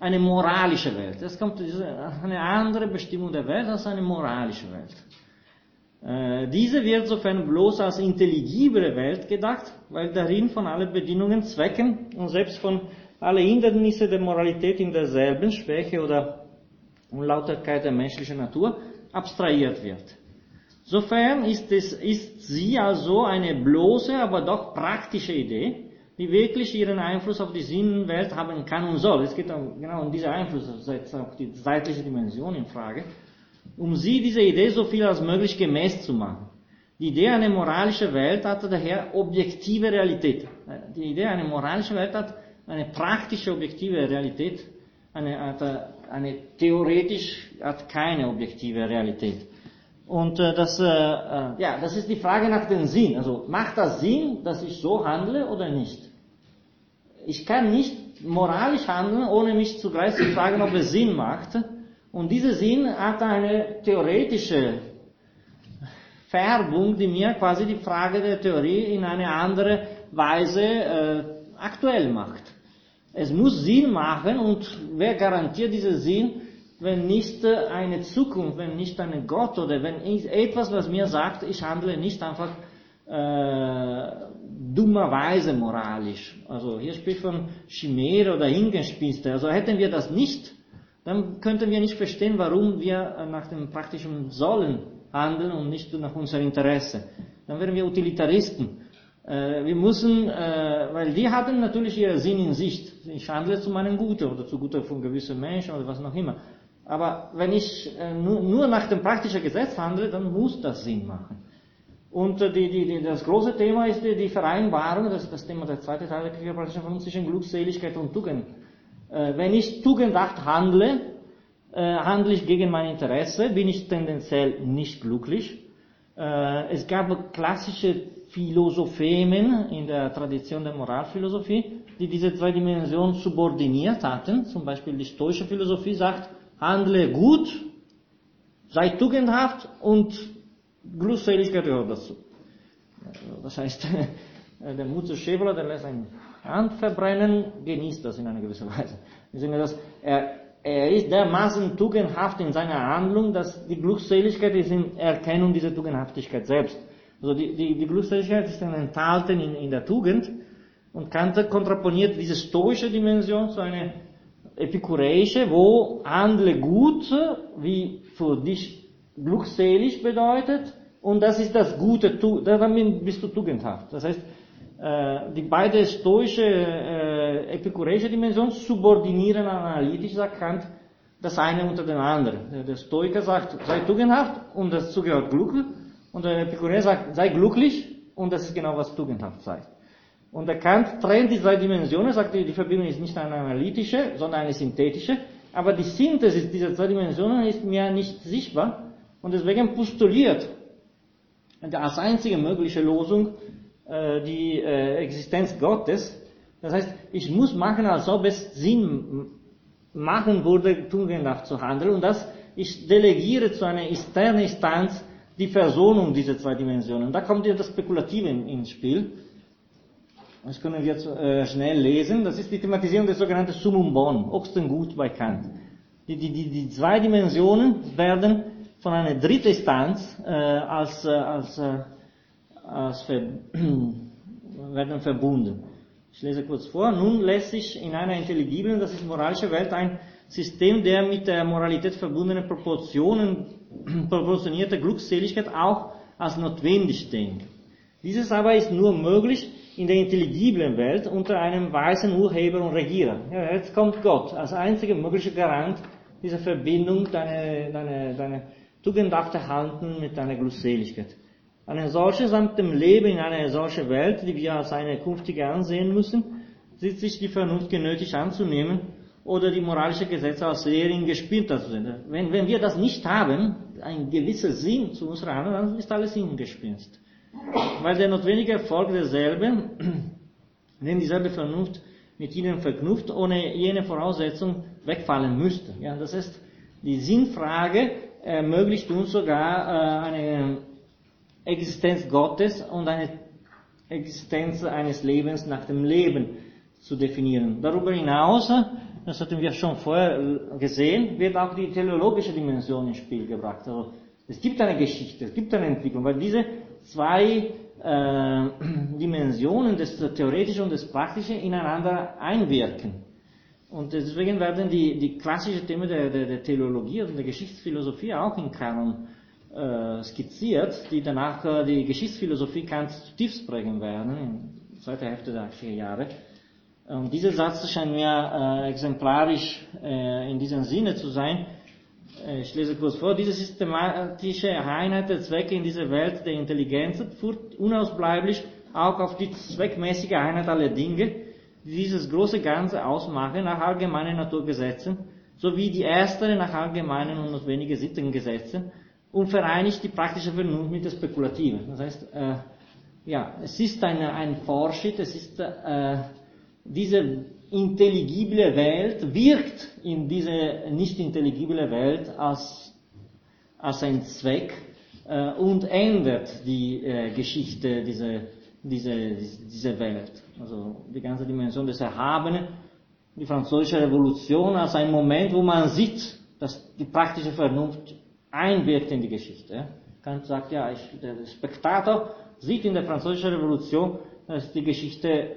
eine moralische Welt. Das kommt eine andere Bestimmung der Welt als eine moralische Welt. Äh, diese wird sofern bloß als intelligible Welt gedacht, weil darin von allen Bedingungen, Zwecken und selbst von allen Hindernissen der Moralität in derselben Schwäche oder Unlauterkeit der menschlichen Natur abstrahiert wird. Sofern ist, es, ist sie also eine bloße, aber doch praktische Idee, die wirklich ihren Einfluss auf die Sinnenwelt haben kann und soll. Es geht genau um diesen Einfluss, setzt auch die zeitliche Dimension in Frage, um sie, diese Idee, so viel als möglich gemäß zu machen. Die Idee einer moralischen Welt hat daher objektive Realität. Die Idee einer moralischen Welt hat eine praktische objektive Realität, eine, eine theoretisch hat keine objektive Realität. Und äh, das, äh, äh, ja, das ist die Frage nach dem Sinn. Also macht das Sinn, dass ich so handle oder nicht? Ich kann nicht moralisch handeln, ohne mich zugleich zu fragen, ob es Sinn macht. Und dieser Sinn hat eine theoretische Färbung, die mir quasi die Frage der Theorie in eine andere Weise äh, aktuell macht. Es muss Sinn machen und wer garantiert diesen Sinn, wenn nicht äh, eine Zukunft, wenn nicht ein Gott oder wenn etwas, was mir sagt, ich handle nicht einfach äh, dummerweise moralisch. Also hier spricht von Chimäre oder Hingespinste. Also hätten wir das nicht, dann könnten wir nicht verstehen, warum wir äh, nach dem praktischen Sollen handeln und nicht nach unserem Interesse. Dann wären wir Utilitaristen. Äh, wir müssen, äh, weil die hatten natürlich ihren Sinn in Sicht. Ich handle zu meinem Gute oder zu Gute von gewissen Menschen oder was noch immer. Aber wenn ich nur, nach dem praktischen Gesetz handle, dann muss das Sinn machen. Und die, die, das große Thema ist die, Vereinbarung, das ist das Thema der zweite Teil der Vernunft zwischen Glückseligkeit und Tugend. Wenn ich tugendhaft handle, handle ich gegen mein Interesse, bin ich tendenziell nicht glücklich. Es gab klassische Philosophemen in der Tradition der Moralphilosophie, die diese zwei Dimensionen subordiniert hatten. Zum Beispiel die stoische Philosophie sagt, handle gut, sei tugendhaft und Glückseligkeit gehört dazu. Das heißt, der Mut zu Schäfer, der lässt ein Hand verbrennen, genießt das in einer gewissen Weise. Dass er, er ist dermaßen tugendhaft in seiner Handlung, dass die Glückseligkeit ist in Erkennung dieser Tugendhaftigkeit selbst. Also die, die, die Glückseligkeit ist dann enthalten in, in der Tugend und Kant kontraponiert diese stoische Dimension zu einer epikureische, wo handle gut, wie für dich glückselig bedeutet, und das ist das Gute, damit bist du tugendhaft. Das heißt, die beiden stoische, äh, epikureische Dimension subordinieren analytisch, sagt Kant, das eine unter dem anderen. Der Stoiker sagt, sei tugendhaft und dazu gehört Glück. Und der Epikureer sagt, sei glücklich und das ist genau, was tugendhaft sei. Und der Kant trennt die zwei Dimensionen, sagt, die Verbindung ist nicht eine analytische, sondern eine synthetische. Aber die Synthesis dieser zwei Dimensionen ist mir nicht sichtbar und deswegen postuliert als einzige mögliche Losung äh, die äh, Existenz Gottes. Das heißt, ich muss machen, als ob es Sinn machen würde, tugendhaft zu handeln und das ich delegiere zu einer externen Instanz die Versöhnung dieser zwei Dimensionen. Da kommt ja das Spekulative ins Spiel. Das können wir äh, schnell lesen. Das ist die Thematisierung des sogenannten Summum Bonum, Gut bei Kant. Die, die, die, die zwei Dimensionen werden von einer dritten Instanz äh, als, äh, als, äh, werden verbunden. Ich lese kurz vor. Nun lässt sich in einer intelligiblen, das ist moralische Welt, ein System der mit der Moralität verbundenen Proportionen, proportionierte Glückseligkeit auch als notwendig denken. Dieses aber ist nur möglich, in der intelligiblen Welt unter einem weisen Urheber und Regierer. Ja, jetzt kommt Gott als einziger möglicher Garant dieser Verbindung, deine, deine, deine tugendhafte Handeln mit deiner Glückseligkeit. Eine solche samt dem Leben in einer solchen Welt, die wir als eine künftige ansehen müssen, sieht sich die Vernunft genötigt anzunehmen oder die moralische Gesetze als Serien gespielt zu. Wenn, wenn wir das nicht haben, ein gewisser Sinn zu unserer Handlung, dann ist alles hingespinst. Weil der notwendige Erfolg derselben, wenn dieselbe Vernunft mit ihnen verknüpft, ohne jene Voraussetzung wegfallen müsste. Ja, das heißt, die Sinnfrage ermöglicht uns sogar äh, eine Existenz Gottes und eine Existenz eines Lebens nach dem Leben zu definieren. Darüber hinaus, das hatten wir schon vorher gesehen, wird auch die teleologische Dimension ins Spiel gebracht. Also es gibt eine Geschichte, es gibt eine Entwicklung, weil diese zwei äh, Dimensionen, das Theoretische und das Praktische, ineinander einwirken. Und deswegen werden die, die klassischen Themen der, der, der Teleologie und der Geschichtsphilosophie auch in Kanon äh, skizziert, die danach äh, die Geschichtsphilosophie Kants zutiefst prägen werden, in der zweiten Hälfte der 80er Jahre. Und dieser Satz scheint mir äh, exemplarisch äh, in diesem Sinne zu sein, äh, ich lese kurz vor, diese systematische Einheit der Zwecke in dieser Welt der Intelligenz führt unausbleiblich auch auf die zweckmäßige Einheit aller Dinge, die dieses große Ganze ausmachen nach allgemeinen Naturgesetzen, sowie die erstere nach allgemeinen und notwendigen Sittengesetzen und vereinigt die praktische Vernunft mit der spekulativen. Das heißt, äh, ja, es ist eine, ein Fortschritt, es ist äh, diese intelligible Welt wirkt in diese nicht intelligible Welt als, als ein Zweck äh, und ändert die äh, Geschichte dieser, dieser, dieser Welt. Also die ganze Dimension des Erhabenen, die französische Revolution als ein Moment, wo man sieht, dass die praktische Vernunft einwirkt in die Geschichte. Kant sagt ja, ich, der Spektator sieht in der französischen Revolution, dass die Geschichte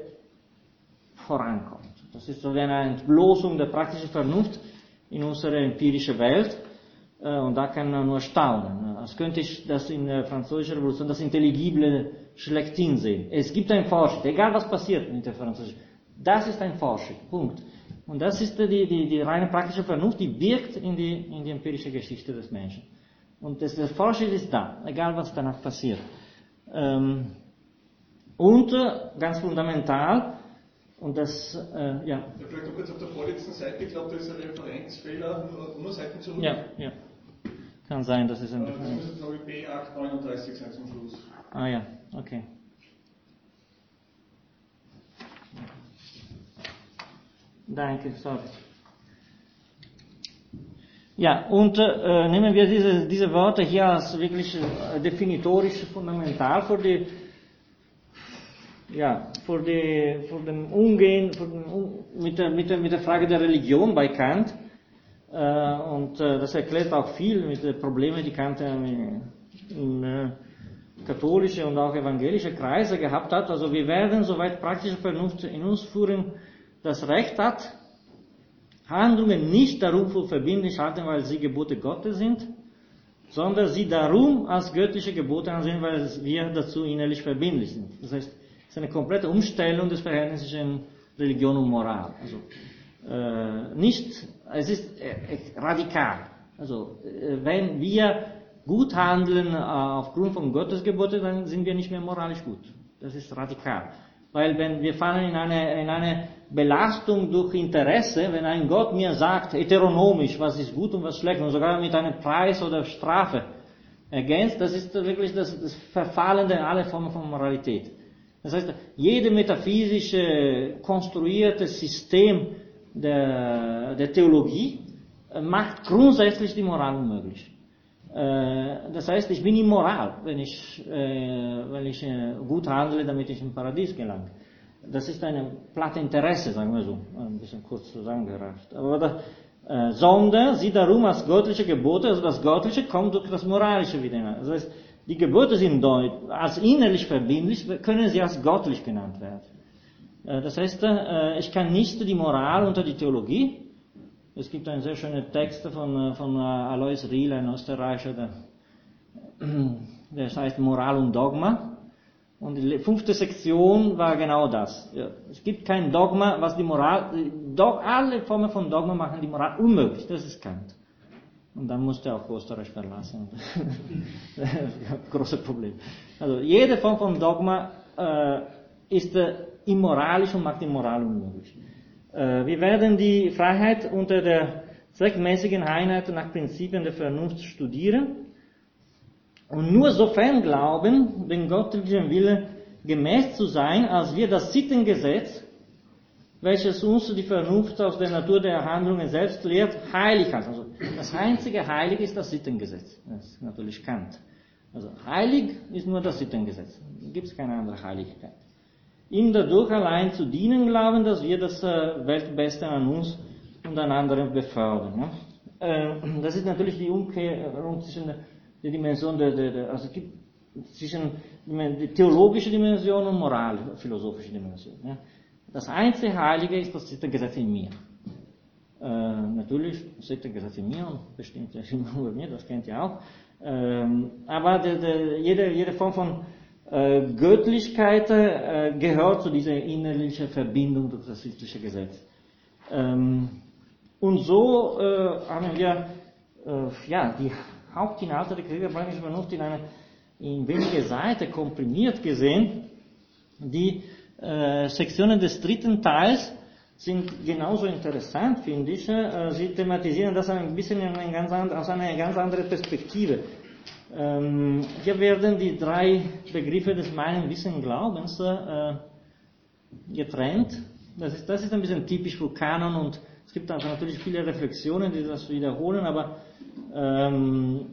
vorankommt. Das ist so wie eine Entblößung der praktischen Vernunft in unserer empirischen Welt. Äh, und da kann man nur staunen. Als könnte ich das in der französischen Revolution, das Intelligible schlechthin sehen. Es gibt einen Fortschritt, egal was passiert mit der französischen. Das ist ein Fortschritt, Punkt. Und das ist die, die, die reine praktische Vernunft, die wirkt in die, in die empirische Geschichte des Menschen. Und das, der Fortschritt ist da, egal was danach passiert. Ähm, und äh, ganz fundamental, und das, äh, ja. Vielleicht noch kurz auf der vorletzten Seite, ich glaube, da ist ein Referenzfehler, nur, Seiten zurück. Ja, ja. Kann sein, dass es ein äh, Das müsste, glaube ich, B839 sein zum Schluss. Ah ja, okay. Danke, sorry. Ja, und äh, nehmen wir diese, diese Worte hier als wirklich äh, definitorisch fundamental für die, ja, für die, für den Umgehen für den, mit, der, mit, der, mit der Frage der Religion bei Kant. Äh, und äh, das erklärt auch viel mit den Problemen, die Kant in, in äh, katholische und auch evangelische Kreise gehabt hat. Also wir werden, soweit praktische Vernunft in uns führen, das Recht hat, Handlungen nicht darum für verbindlich halten, weil sie Gebote Gottes sind, sondern sie darum als göttliche Gebote ansehen, weil wir dazu innerlich verbindlich sind. Das heißt, es ist eine komplette Umstellung des Verhältnisses zwischen Religion und Moral. Also äh, nicht, es ist äh, radikal. Also äh, wenn wir gut handeln äh, aufgrund von Gottes Gebote, dann sind wir nicht mehr moralisch gut. Das ist radikal. Weil wenn wir fallen in eine, in eine Belastung durch Interesse, wenn ein Gott mir sagt, heteronomisch, was ist gut und was schlecht, und sogar mit einem Preis oder Strafe ergänzt, das ist wirklich das, das Verfallen in alle Formen von Moralität. Das heißt, jede metaphysische konstruierte System der, der Theologie macht grundsätzlich die Moral unmöglich. Äh, das heißt, ich bin immoral, wenn ich, äh, wenn ich äh, gut handle, damit ich im Paradies gelange. Das ist eine platte Interesse, sagen wir so, ein bisschen kurz zusammengerafft. Aber das, sondern sie darum als göttliche Gebote, also das Göttliche kommt durch das Moralische wieder. Das heißt, die Gebote sind als innerlich verbindlich, können sie als göttlich genannt werden. Das heißt, ich kann nicht die Moral unter die Theologie es gibt einen sehr schönen Text von, äh, von äh, Alois Riel, ein Österreicher, der, der heißt Moral und Dogma. Und die fünfte Sektion war genau das. Ja, es gibt kein Dogma, was die Moral, Dog, alle Formen von Dogma machen die Moral unmöglich. Das ist Kant. Und dann musste er auch Österreich verlassen. Große Problem. Also jede Form von Dogma äh, ist äh, immoralisch und macht die Moral unmöglich. Äh, wir werden die Freiheit unter der zweckmäßigen Einheit nach Prinzipien der Vernunft studieren und nur sofern glauben, den göttlichen Wille gemäß zu sein, als wir das Sittengesetz, welches uns die Vernunft aus der Natur der Handlungen selbst lehrt, heilig hat. Also das einzige Heilig ist das Sittengesetz. Das ist natürlich Kant. Also heilig ist nur das Sittengesetz. Gibt es keine andere Heiligkeit ihm dadurch allein zu dienen glauben, dass wir das äh, Weltbeste an uns und an anderen befördern. Äh, das ist natürlich die Umkehrung zwischen der, Dimension der, der, der, also zwischen der theologischen Dimension und moral-philosophische Dimension. Das einzige Heilige ist das Gesetz in mir. Äh, natürlich steht Gesetz in mir und bestimmt nur mir, das kennt ihr auch. Ähm, aber der, der, jede, jede Form von äh, Göttlichkeit äh, gehört zu dieser innerlichen Verbindung durch das christliche Gesetz. Ähm, und so äh, haben wir äh, ja, die Hauptinhalte der kriegerbrandischen Vernunft in, eine, in wenige Seiten komprimiert gesehen, die äh, Sektionen des dritten Teils sind genauso interessant, finde ich. Äh, sie thematisieren das ein bisschen ganz aus einer ganz anderen Perspektive. Ähm, hier werden die drei Begriffe des meinen Wissen Glaubens äh, getrennt. Das ist, das ist ein bisschen typisch für Kanon und es gibt also natürlich viele Reflexionen, die das wiederholen, aber ähm,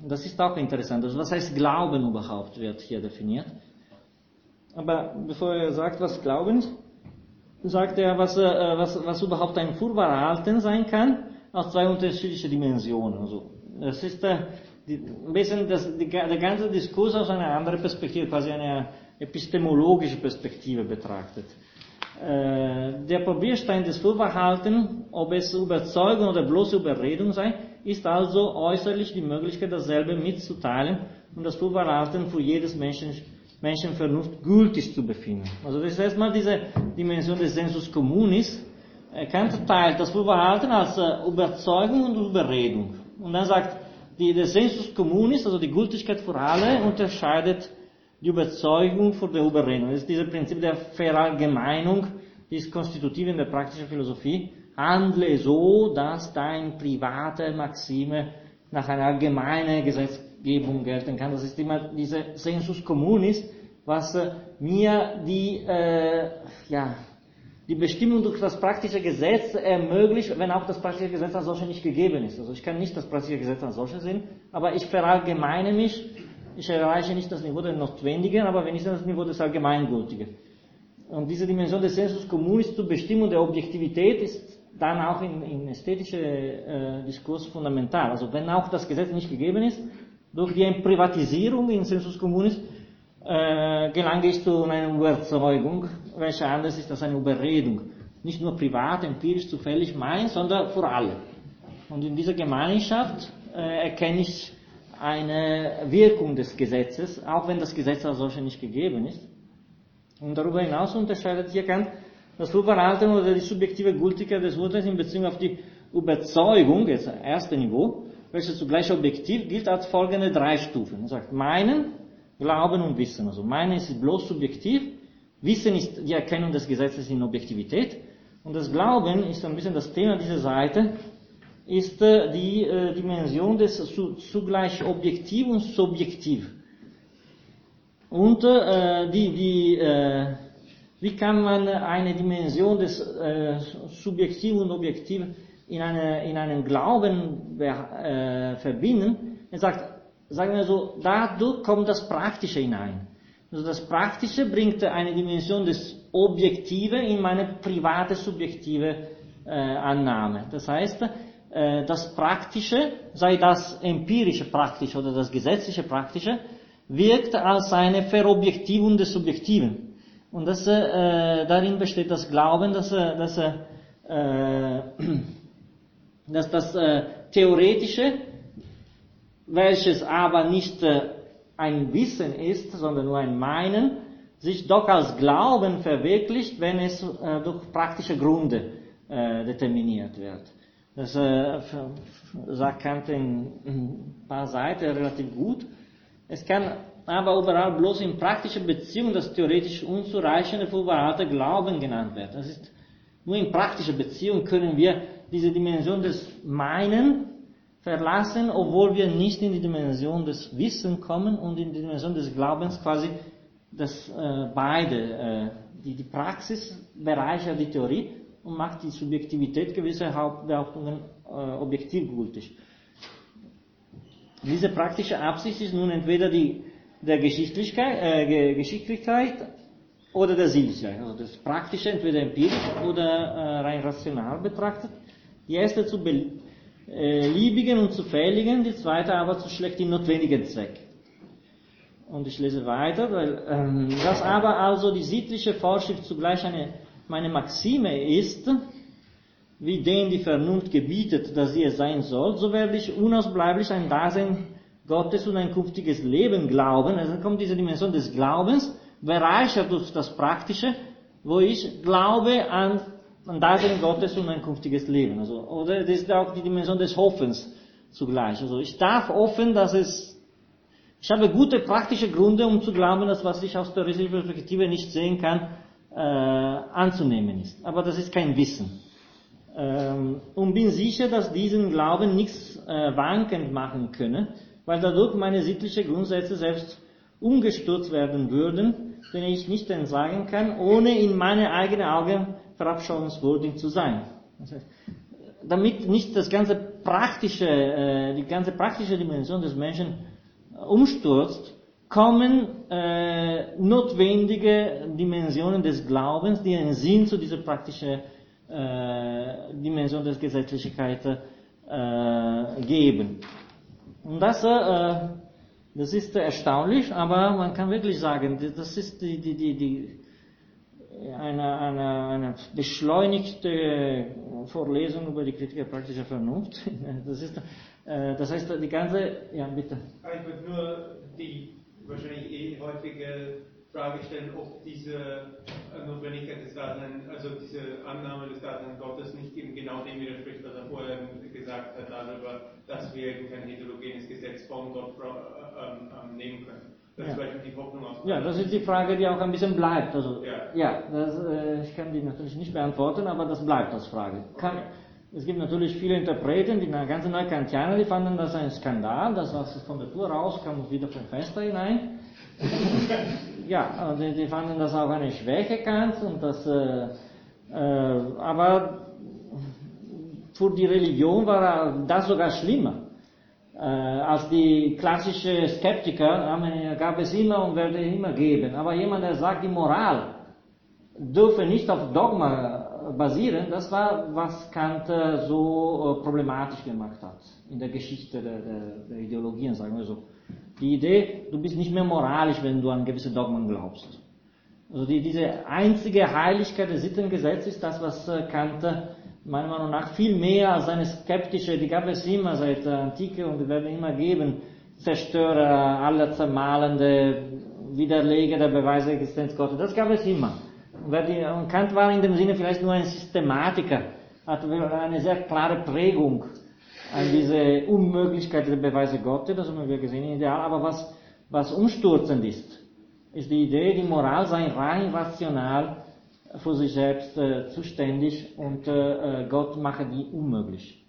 das ist auch interessant. Also was heißt Glauben überhaupt, wird hier definiert. Aber bevor er sagt, was Glauben ist, sagt er, was, äh, was, was überhaupt ein Vorverhalten sein kann, aus zwei unterschiedlichen Dimensionen. Also, das ist äh, die, ein bisschen das, die, der ganze Diskurs aus einer anderen Perspektive, quasi eine epistemologische Perspektive betrachtet. Äh, der Probierstein des Vorverhaltens, ob es Überzeugung oder bloße Überredung sei, ist also äußerlich die Möglichkeit, dasselbe mitzuteilen und das Vorverhalten für jedes Menschen, Menschenvernunft gültig zu befinden. Also das ist erstmal diese Dimension des Sensus communis. Kant teilt das Vorverhalten als äh, Überzeugung und Überredung. Und dann sagt, die, der Sensus communis, also die Gültigkeit für alle, unterscheidet die Überzeugung vor der Überredung. Das ist dieses Prinzip der Verallgemeinung, die ist konstitutiv in der praktischen Philosophie. Handle so, dass dein private Maxime nach einer allgemeinen Gesetzgebung gelten kann. Das ist immer diese Sensus communis, was äh, mir die, äh, ja, die Bestimmung durch das praktische Gesetz ermöglicht, wenn auch das praktische Gesetz als solches nicht gegeben ist. Also ich kann nicht das praktische Gesetz als solches sehen, aber ich verallgemeine mich ich erreiche nicht das Niveau der Notwendigen, aber ich das Niveau des Allgemeingültigen. Und diese Dimension des Sensus communis zur Bestimmung der Objektivität ist dann auch in, in ästhetische äh, Diskurs fundamental. Also wenn auch das Gesetz nicht gegeben ist, durch die Privatisierung in Sensus communis äh, gelange ich zu einer Überzeugung, welche anders ist als eine Überredung. Nicht nur privat, empirisch, zufällig mein, sondern für alle. Und in dieser Gemeinschaft äh, erkenne ich eine Wirkung des Gesetzes, auch wenn das Gesetz als solches nicht gegeben ist. Und darüber hinaus unterscheidet hier Kant das Vorverhalten oder die subjektive Gültigkeit des Urteils in Bezug auf die Überzeugung, das erste Niveau, welches zugleich objektiv gilt als folgende drei Stufen. Er sagt, meinen, Glauben und Wissen. Also meinen ist bloß subjektiv, Wissen ist die Erkennung des Gesetzes in Objektivität und das Glauben ist ein bisschen das Thema dieser Seite, ist äh, die äh, Dimension des zugleich objektiv und subjektiv. Und äh, die, die, wie kann man eine Dimension des subjektiv und objektiv in, eine, in einen Glauben verbinden? Er sagt, sagen wir so, dadurch kommt das Praktische hinein. Also das Praktische bringt eine Dimension des Objektive in meine private subjektive Annahme. Das heißt, äh, das Praktische, sei das empirische Praktische oder das gesetzliche Praktische, wirkt als eine Verobjektivung des Subjektiven. Und das, äh, darin besteht das Glauben, dass, äh, dass, äh, dass das äh, Theoretische, welches aber nicht äh, ein Wissen ist, sondern nur ein Meinen, sich doch als Glauben verwirklicht, wenn es äh, durch praktische Gründe äh, determiniert wird. Das sagt Kant in ein paar Seiten relativ gut. Es kann aber überall bloß in praktischen Beziehungen das theoretisch unzureichende verwahrte Glauben genannt werden. Das ist nur in praktischer Beziehung können wir diese Dimension des Meinen verlassen, obwohl wir nicht in die Dimension des Wissens kommen und in die Dimension des Glaubens quasi das äh, beide, äh, die, die Praxis bereichert die Theorie und macht die Subjektivität gewisser Hauptbehauptungen äh, objektiv gültig. Diese praktische Absicht ist nun entweder die der Geschichtlichkeit, äh, Geschicklichkeit oder der Sinnlichkeit. Also das Praktische entweder empirisch oder äh, rein rational betrachtet. Die erste zu beliebigen und zufälligen, die zweite aber zu schlechthin notwendigen Zweck. Und ich lese weiter, weil ähm, das aber also die sittliche Vorschrift zugleich eine meine Maxime ist, wie denn die Vernunft gebietet, dass sie es sein soll, so werde ich unausbleiblich ein Dasein Gottes und ein künftiges Leben glauben. Also kommt diese Dimension des Glaubens, bereichert durch das Praktische, wo ich glaube an ein Dasein Gottes und ein künftiges Leben. Also, oder das ist auch die Dimension des Hoffens zugleich. Also ich darf hoffen, dass es Ich habe gute praktische Gründe, um zu glauben, dass was ich aus der Perspektive nicht sehen kann, äh, anzunehmen ist. Aber das ist kein Wissen. Ähm, und bin sicher, dass diesen Glauben nichts äh, wankend machen könne, weil dadurch meine sittlichen Grundsätze selbst umgestürzt werden würden, denen ich nicht entsagen kann, ohne in meine eigenen Augen verabscheuungswürdig zu sein. Das heißt, damit nicht das ganze praktische, äh, die ganze praktische Dimension des Menschen umstürzt, kommen äh, notwendige Dimensionen des Glaubens, die einen Sinn zu dieser praktischen äh, Dimension der Gesetzlichkeit äh, geben. Und das, äh, das ist erstaunlich, aber man kann wirklich sagen, das ist die, die, die, die eine, eine, eine beschleunigte Vorlesung über die Kritik der praktischen Vernunft. Das, ist, äh, das heißt, die ganze, ja bitte. Ich würde nur die wahrscheinlich eh häufige Frage stellen, ob diese Notwendigkeit des Daseins, also diese Annahme des Daseins Gottes nicht eben genau dem widerspricht, was er vorher gesagt hat, darüber, dass wir eben kein heterogenes Gesetz von Gott ähm, nehmen können. Das ja. ist die Hoffnung auf Ja, das ist die Frage, die auch ein bisschen bleibt. Also, ja, ja das, äh, ich kann die natürlich nicht beantworten, aber das bleibt als Frage. Kann, okay. Es gibt natürlich viele Interpreten, die ganze Neukantianer, die fanden das ein Skandal, das was von der Tour rauskam und wieder vom Fenster hinein. ja, also die, die, fanden das auch eine Schwäche Kants und das, äh, äh, aber für die Religion war das sogar schlimmer. Äh, als die klassischen Skeptiker gab es immer und werde immer geben. Aber jemand, der sagt, die Moral dürfe nicht auf Dogma basieren, das war, was Kant so äh, problematisch gemacht hat in der Geschichte der, der, der Ideologien, sagen wir so. Die Idee, du bist nicht mehr moralisch, wenn du an gewisse Dogmen glaubst. Also die, diese einzige Heiligkeit des Sittengesetzes ist das, was äh, Kant äh, meiner Meinung nach viel mehr als eine skeptische, die gab es immer seit der Antike und die werden immer geben, Zerstörer, aller zermalende, Widerleger der Beweise der Existenz Gottes. Das gab es immer. Und Kant war in dem Sinne vielleicht nur ein Systematiker, hatte eine sehr klare Prägung an diese Unmöglichkeit der Beweise Gottes, das haben wir gesehen Ideal, aber was, was umstürzend ist, ist die Idee, die Moral sei rein rational für sich selbst äh, zuständig und äh, äh, Gott mache die unmöglich.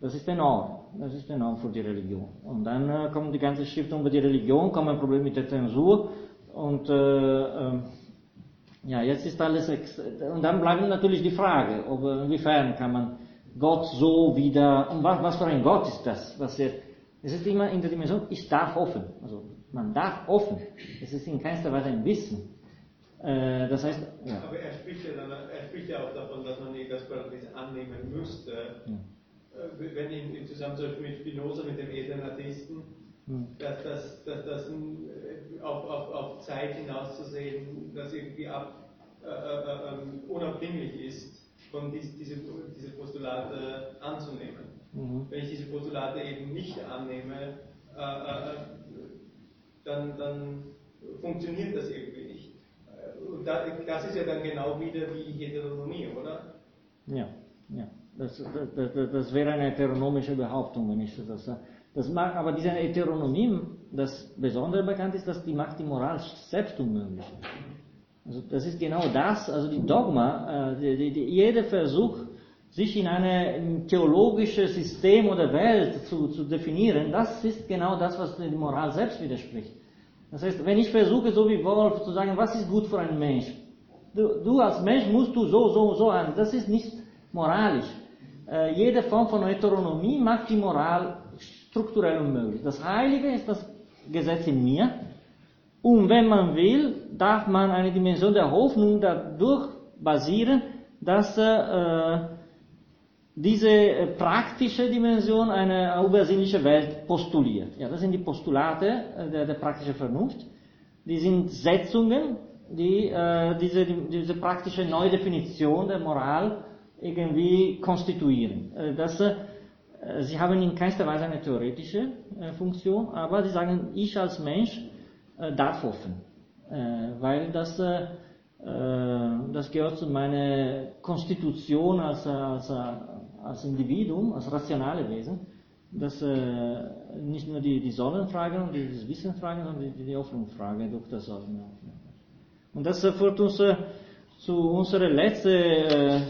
Das ist enorm. Das ist enorm für die Religion. Und dann äh, kommt die ganze Stiftung über die Religion, kommt ein Problem mit der Zensur und äh, äh, ja, jetzt ist alles, und dann bleibt natürlich die Frage, ob, inwiefern kann man Gott so wieder, und was, was für ein Gott ist das? Was er, es ist immer in der Dimension, ich darf offen. Also, man darf offen. Es ist in keinster Weise ein Wissen. Äh, das heißt, ja. Aber er spricht, ja dann, er spricht ja auch davon, dass man das Paradies annehmen müsste. Ja. Äh, wenn in, im Zusammenhang mit Spinoza, mit dem edlen Atheisten, hm. dass das, dass das äh, auf, auf, auf Zeit hinauszusehen, das irgendwie ab, äh, äh, ähm, unabdinglich ist von dies, diese, diese Postulate anzunehmen. Mhm. Wenn ich diese Postulate eben nicht annehme, äh, äh, dann, dann funktioniert das irgendwie. Äh, und da, das ist ja dann genau wieder wie Heteronomie, oder? Ja, ja. Das, das, das, das wäre eine heteronomische Behauptung, wenn ich das sage. Das macht, aber diese Heteronomie, das Besondere bekannt ist, dass die macht die Moral selbst unmöglich. Also das ist genau das, also die Dogma, äh, die, die, jeder Versuch, sich in ein theologisches System oder Welt zu, zu definieren, das ist genau das, was die Moral selbst widerspricht. Das heißt, wenn ich versuche, so wie Wolf, zu sagen, was ist gut für einen Mensch? Du, du als Mensch musst du so, so, so an. Das ist nicht moralisch. Äh, jede Form von Heteronomie macht die Moral strukturell unmöglich. Das Heilige ist das Gesetz in mir, und wenn man will, darf man eine Dimension der Hoffnung dadurch basieren, dass äh, diese äh, praktische Dimension eine übersinnliche Welt postuliert. Ja, das sind die Postulate äh, der, der praktischen Vernunft. Die sind Setzungen, die äh, diese, diese praktische Neudefinition der Moral irgendwie konstituieren. Äh, das, äh, sie haben in keinster Weise eine theoretische äh, Funktion, aber sie sagen, ich als Mensch darf hoffen. Weil das, das gehört zu meiner Konstitution als, als, als Individuum, als rationale Wesen, dass äh, nicht nur die, die Sonnenfrage und die, die Wissensfrage, sondern die, die Hoffnungsfrage durch das Sonnen Und das führt uns äh, zu unserer letzten äh,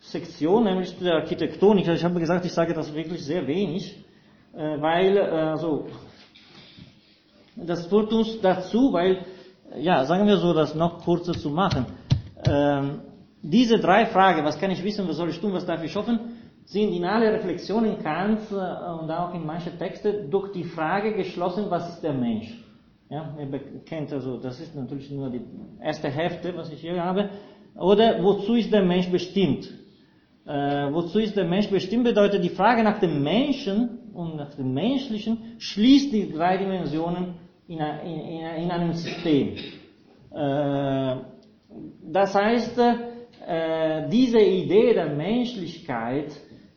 Sektion, nämlich der Architektonik. Ich habe gesagt, ich sage das wirklich sehr wenig, äh, weil, äh, also, das führt uns dazu, weil, ja, sagen wir so, das noch kurzer zu machen. Ähm, diese drei Fragen, was kann ich wissen, was soll ich tun, was darf ich hoffen, sind in alle Reflexionen Kants äh, und auch in manchen Texten durch die Frage geschlossen, was ist der Mensch? Ja, ihr kennt also, das ist natürlich nur die erste Hälfte, was ich hier habe. Oder wozu ist der Mensch bestimmt? Äh, wozu ist der Mensch bestimmt bedeutet, die Frage nach dem Menschen und nach dem Menschlichen schließt die drei Dimensionen in, in, in einem System. Äh, das heißt, äh, diese Idee der Menschlichkeit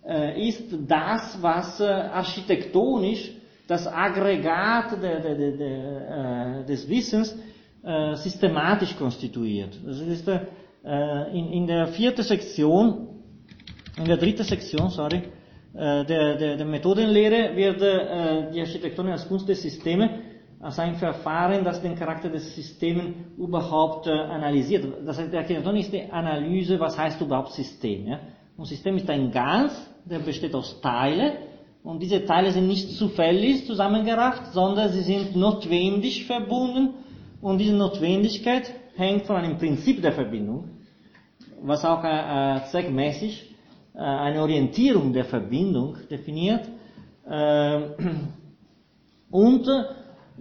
äh, ist das, was äh, architektonisch das Aggregat de, de, de, des Wissens systematisch konstituiert. Das ist in, in der vierten Sektion, in der dritten Sektion, sorry, der, der, der Methodenlehre wird die Architektonik als Kunst der Systeme als ein Verfahren, das den Charakter des Systems überhaupt analysiert. Das heißt, der Architektonik ist die Analyse, was heißt überhaupt System. Ja? Ein System ist ein Ganz, der besteht aus Teilen und diese Teile sind nicht zufällig zusammengerafft, sondern sie sind notwendig verbunden und diese Notwendigkeit hängt von einem Prinzip der Verbindung, was auch äh, äh zweckmäßig äh, eine Orientierung der Verbindung definiert. Äh, und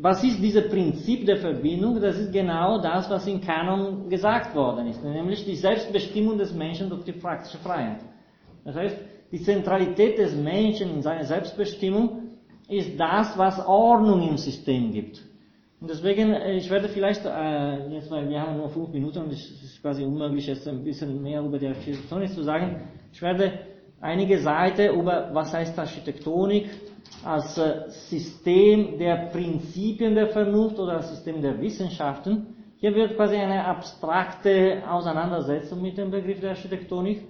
was ist dieses Prinzip der Verbindung? Das ist genau das, was in Kanon gesagt worden ist, nämlich die Selbstbestimmung des Menschen durch die praktische Freiheit. Das heißt, die Zentralität des Menschen in seiner Selbstbestimmung ist das, was Ordnung im System gibt. Und deswegen, äh, ich werde vielleicht, äh, jetzt weil wir haben nur fünf Minuten und es ist quasi unmöglich, jetzt ein bisschen mehr über die Architektonik zu sagen, ich werde einige Seiten über, was heißt Architektonik, als äh, System der Prinzipien der Vernunft oder als System der Wissenschaften. Hier wird quasi eine abstrakte Auseinandersetzung mit dem Begriff der Architektonik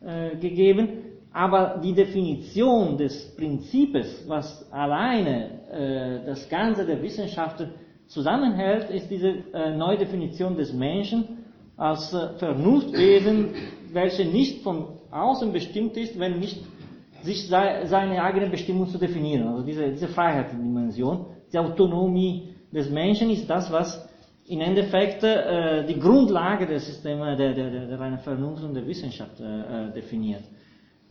äh, gegeben, aber die Definition des Prinzips, was alleine äh, das Ganze der Wissenschaften zusammenhält, ist diese äh, Neudefinition des Menschen als äh, Vernunftwesen, welche nicht von außen bestimmt ist, wenn nicht sich seine eigene Bestimmung zu definieren. Also diese, diese Freiheitsdimension, die Autonomie des Menschen ist das, was im Endeffekt äh, die Grundlage des Systems der, der, der, der reinen Vernunft und der Wissenschaft äh, definiert.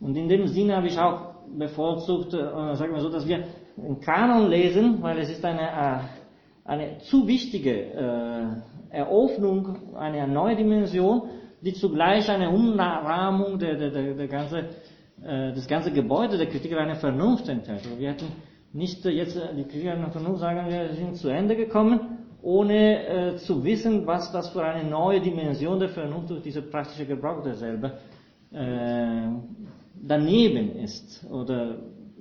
Und in dem Sinne habe ich auch bevorzugt, äh, sagen wir so, dass wir einen Kanon lesen, weil es ist eine, äh, eine zu wichtige äh, Eröffnung, eine neue Dimension, die zugleich eine Umrahmung der, der, der, der ganze, äh, das ganze Gebäude der Kritik einer Vernunft enthält. Also wir hätten nicht jetzt die Kritik einer Vernunft sagen, wir sind zu Ende gekommen, ohne äh, zu wissen, was das für eine neue Dimension der Vernunft durch diese praktische Gebrauch derselbe äh, daneben ist oder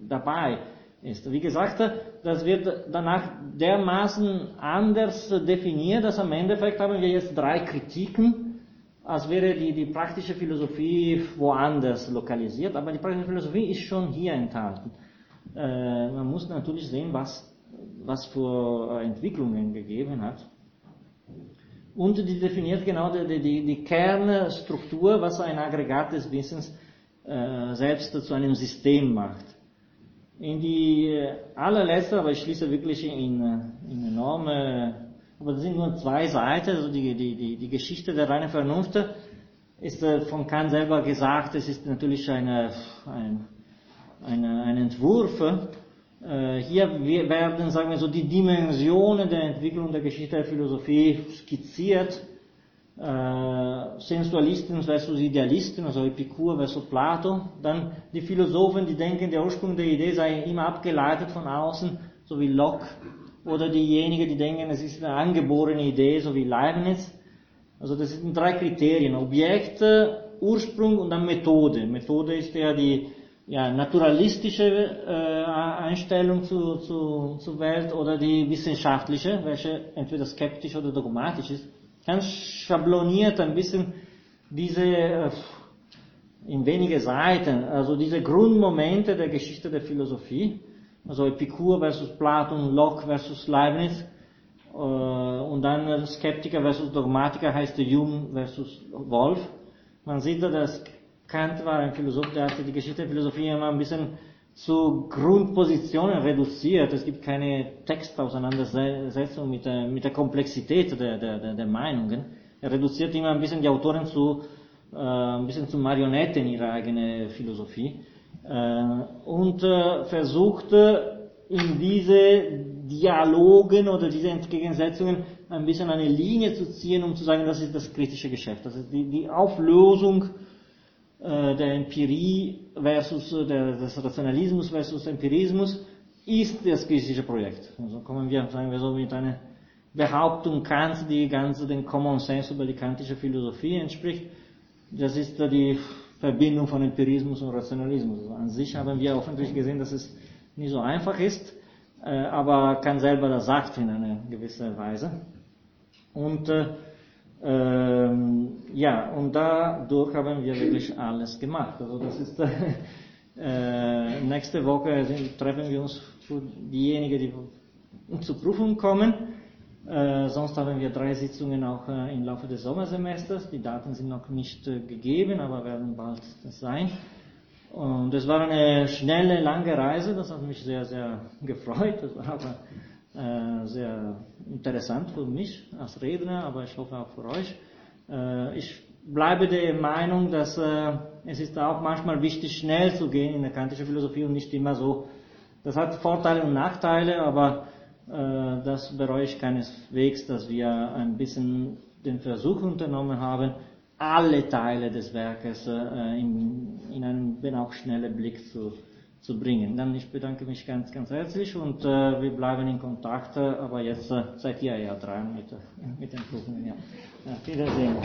dabei ist. Wie gesagt, das wird danach dermaßen anders definiert, dass am Endeffekt haben wir jetzt drei Kritiken, als wäre die, die praktische Philosophie woanders lokalisiert, aber die praktische Philosophie ist schon hier enthalten. Äh, man muss natürlich sehen, was, was für Entwicklungen gegeben hat. Und die definiert genau die, die, die Kernstruktur, was ein Aggregat des Wissens äh, selbst zu einem System macht. In die äh, allerletzte, aber ich schließe wirklich in, äh, in enorme, aber das sind nur zwei Seiten, also die, die, die, die Geschichte der reinen Vernunft ist von Kant selber gesagt, es ist natürlich eine, ein, eine, ein Entwurf. Hier werden, sagen wir so, die Dimensionen der Entwicklung der Geschichte der Philosophie skizziert äh, Sensualisten versus Idealisten, also Epikur versus Plato. Dann die Philosophen, die denken, der Ursprung der Idee sei immer abgeleitet von außen, so wie Locke. Oder diejenigen, die denken, es ist eine angeborene Idee, so wie Leibniz. Also das sind drei Kriterien. Objekt, Ursprung und dann Methode. Methode ist ja die ja, naturalistische äh, Einstellung zu, zu, zur Welt oder die wissenschaftliche, welche entweder skeptisch oder dogmatisch ist ganz schabloniert ein bisschen diese, äh, in wenige Seiten, also diese Grundmomente der Geschichte der Philosophie, also Epikur versus Platon, Locke versus Leibniz, äh, und dann Skeptiker versus Dogmatiker heißt Hume versus Wolf. Man sieht da, dass Kant war ein Philosoph, der hatte die Geschichte der Philosophie immer ein bisschen zu Grundpositionen reduziert. Es gibt keine Textauseinandersetzung mit der, mit der Komplexität der, der, der Meinungen. Er reduziert immer ein bisschen die Autoren zu, äh, ein bisschen zu Marionetten ihrer eigenen Philosophie. Äh, und äh, versucht in diese Dialogen oder diese Entgegensetzungen ein bisschen eine Linie zu ziehen, um zu sagen, das ist das kritische Geschäft. Das ist die, die Auflösung äh, der Empirie versus der, des Rationalismus versus Empirismus ist das kritische Projekt. Also kommen wir, sagen wir so, mit einer Behauptung Kants, die ganz den Common Sense über die kantische Philosophie entspricht. Das ist die Verbindung von Empirismus und Rationalismus. An sich haben wir offensichtlich gesehen, dass es nicht so einfach ist, äh, aber Kant selber das sagt in einer gewissen Weise. Und äh, ähm, ja, und dadurch haben wir wirklich alles gemacht. Also das ist äh, nächste Woche treffen wir uns für diejenigen, die zur Prüfung kommen. Äh, sonst haben wir drei Sitzungen auch äh, im Laufe des Sommersemesters. Die Daten sind noch nicht äh, gegeben, aber werden bald sein. Und es war eine schnelle, lange Reise. Das hat mich sehr, sehr gefreut. Das war aber äh, sehr interessant für mich als Redner, aber ich hoffe auch für euch. Äh, ich bleibe der Meinung, dass es ist auch manchmal wichtig, schnell zu gehen in der kantischen Philosophie und nicht immer so. Das hat Vorteile und Nachteile, aber äh, das bereue ich keineswegs, dass wir ein bisschen den Versuch unternommen haben, alle Teile des Werkes äh, in, in einen wenn auch schnellen Blick zu, zu bringen. Dann ich bedanke mich ganz, ganz herzlich und äh, wir bleiben in Kontakt, äh, aber jetzt äh, seid ihr ja dran mit, mit den Kuchen. Ja. Ja, wiedersehen.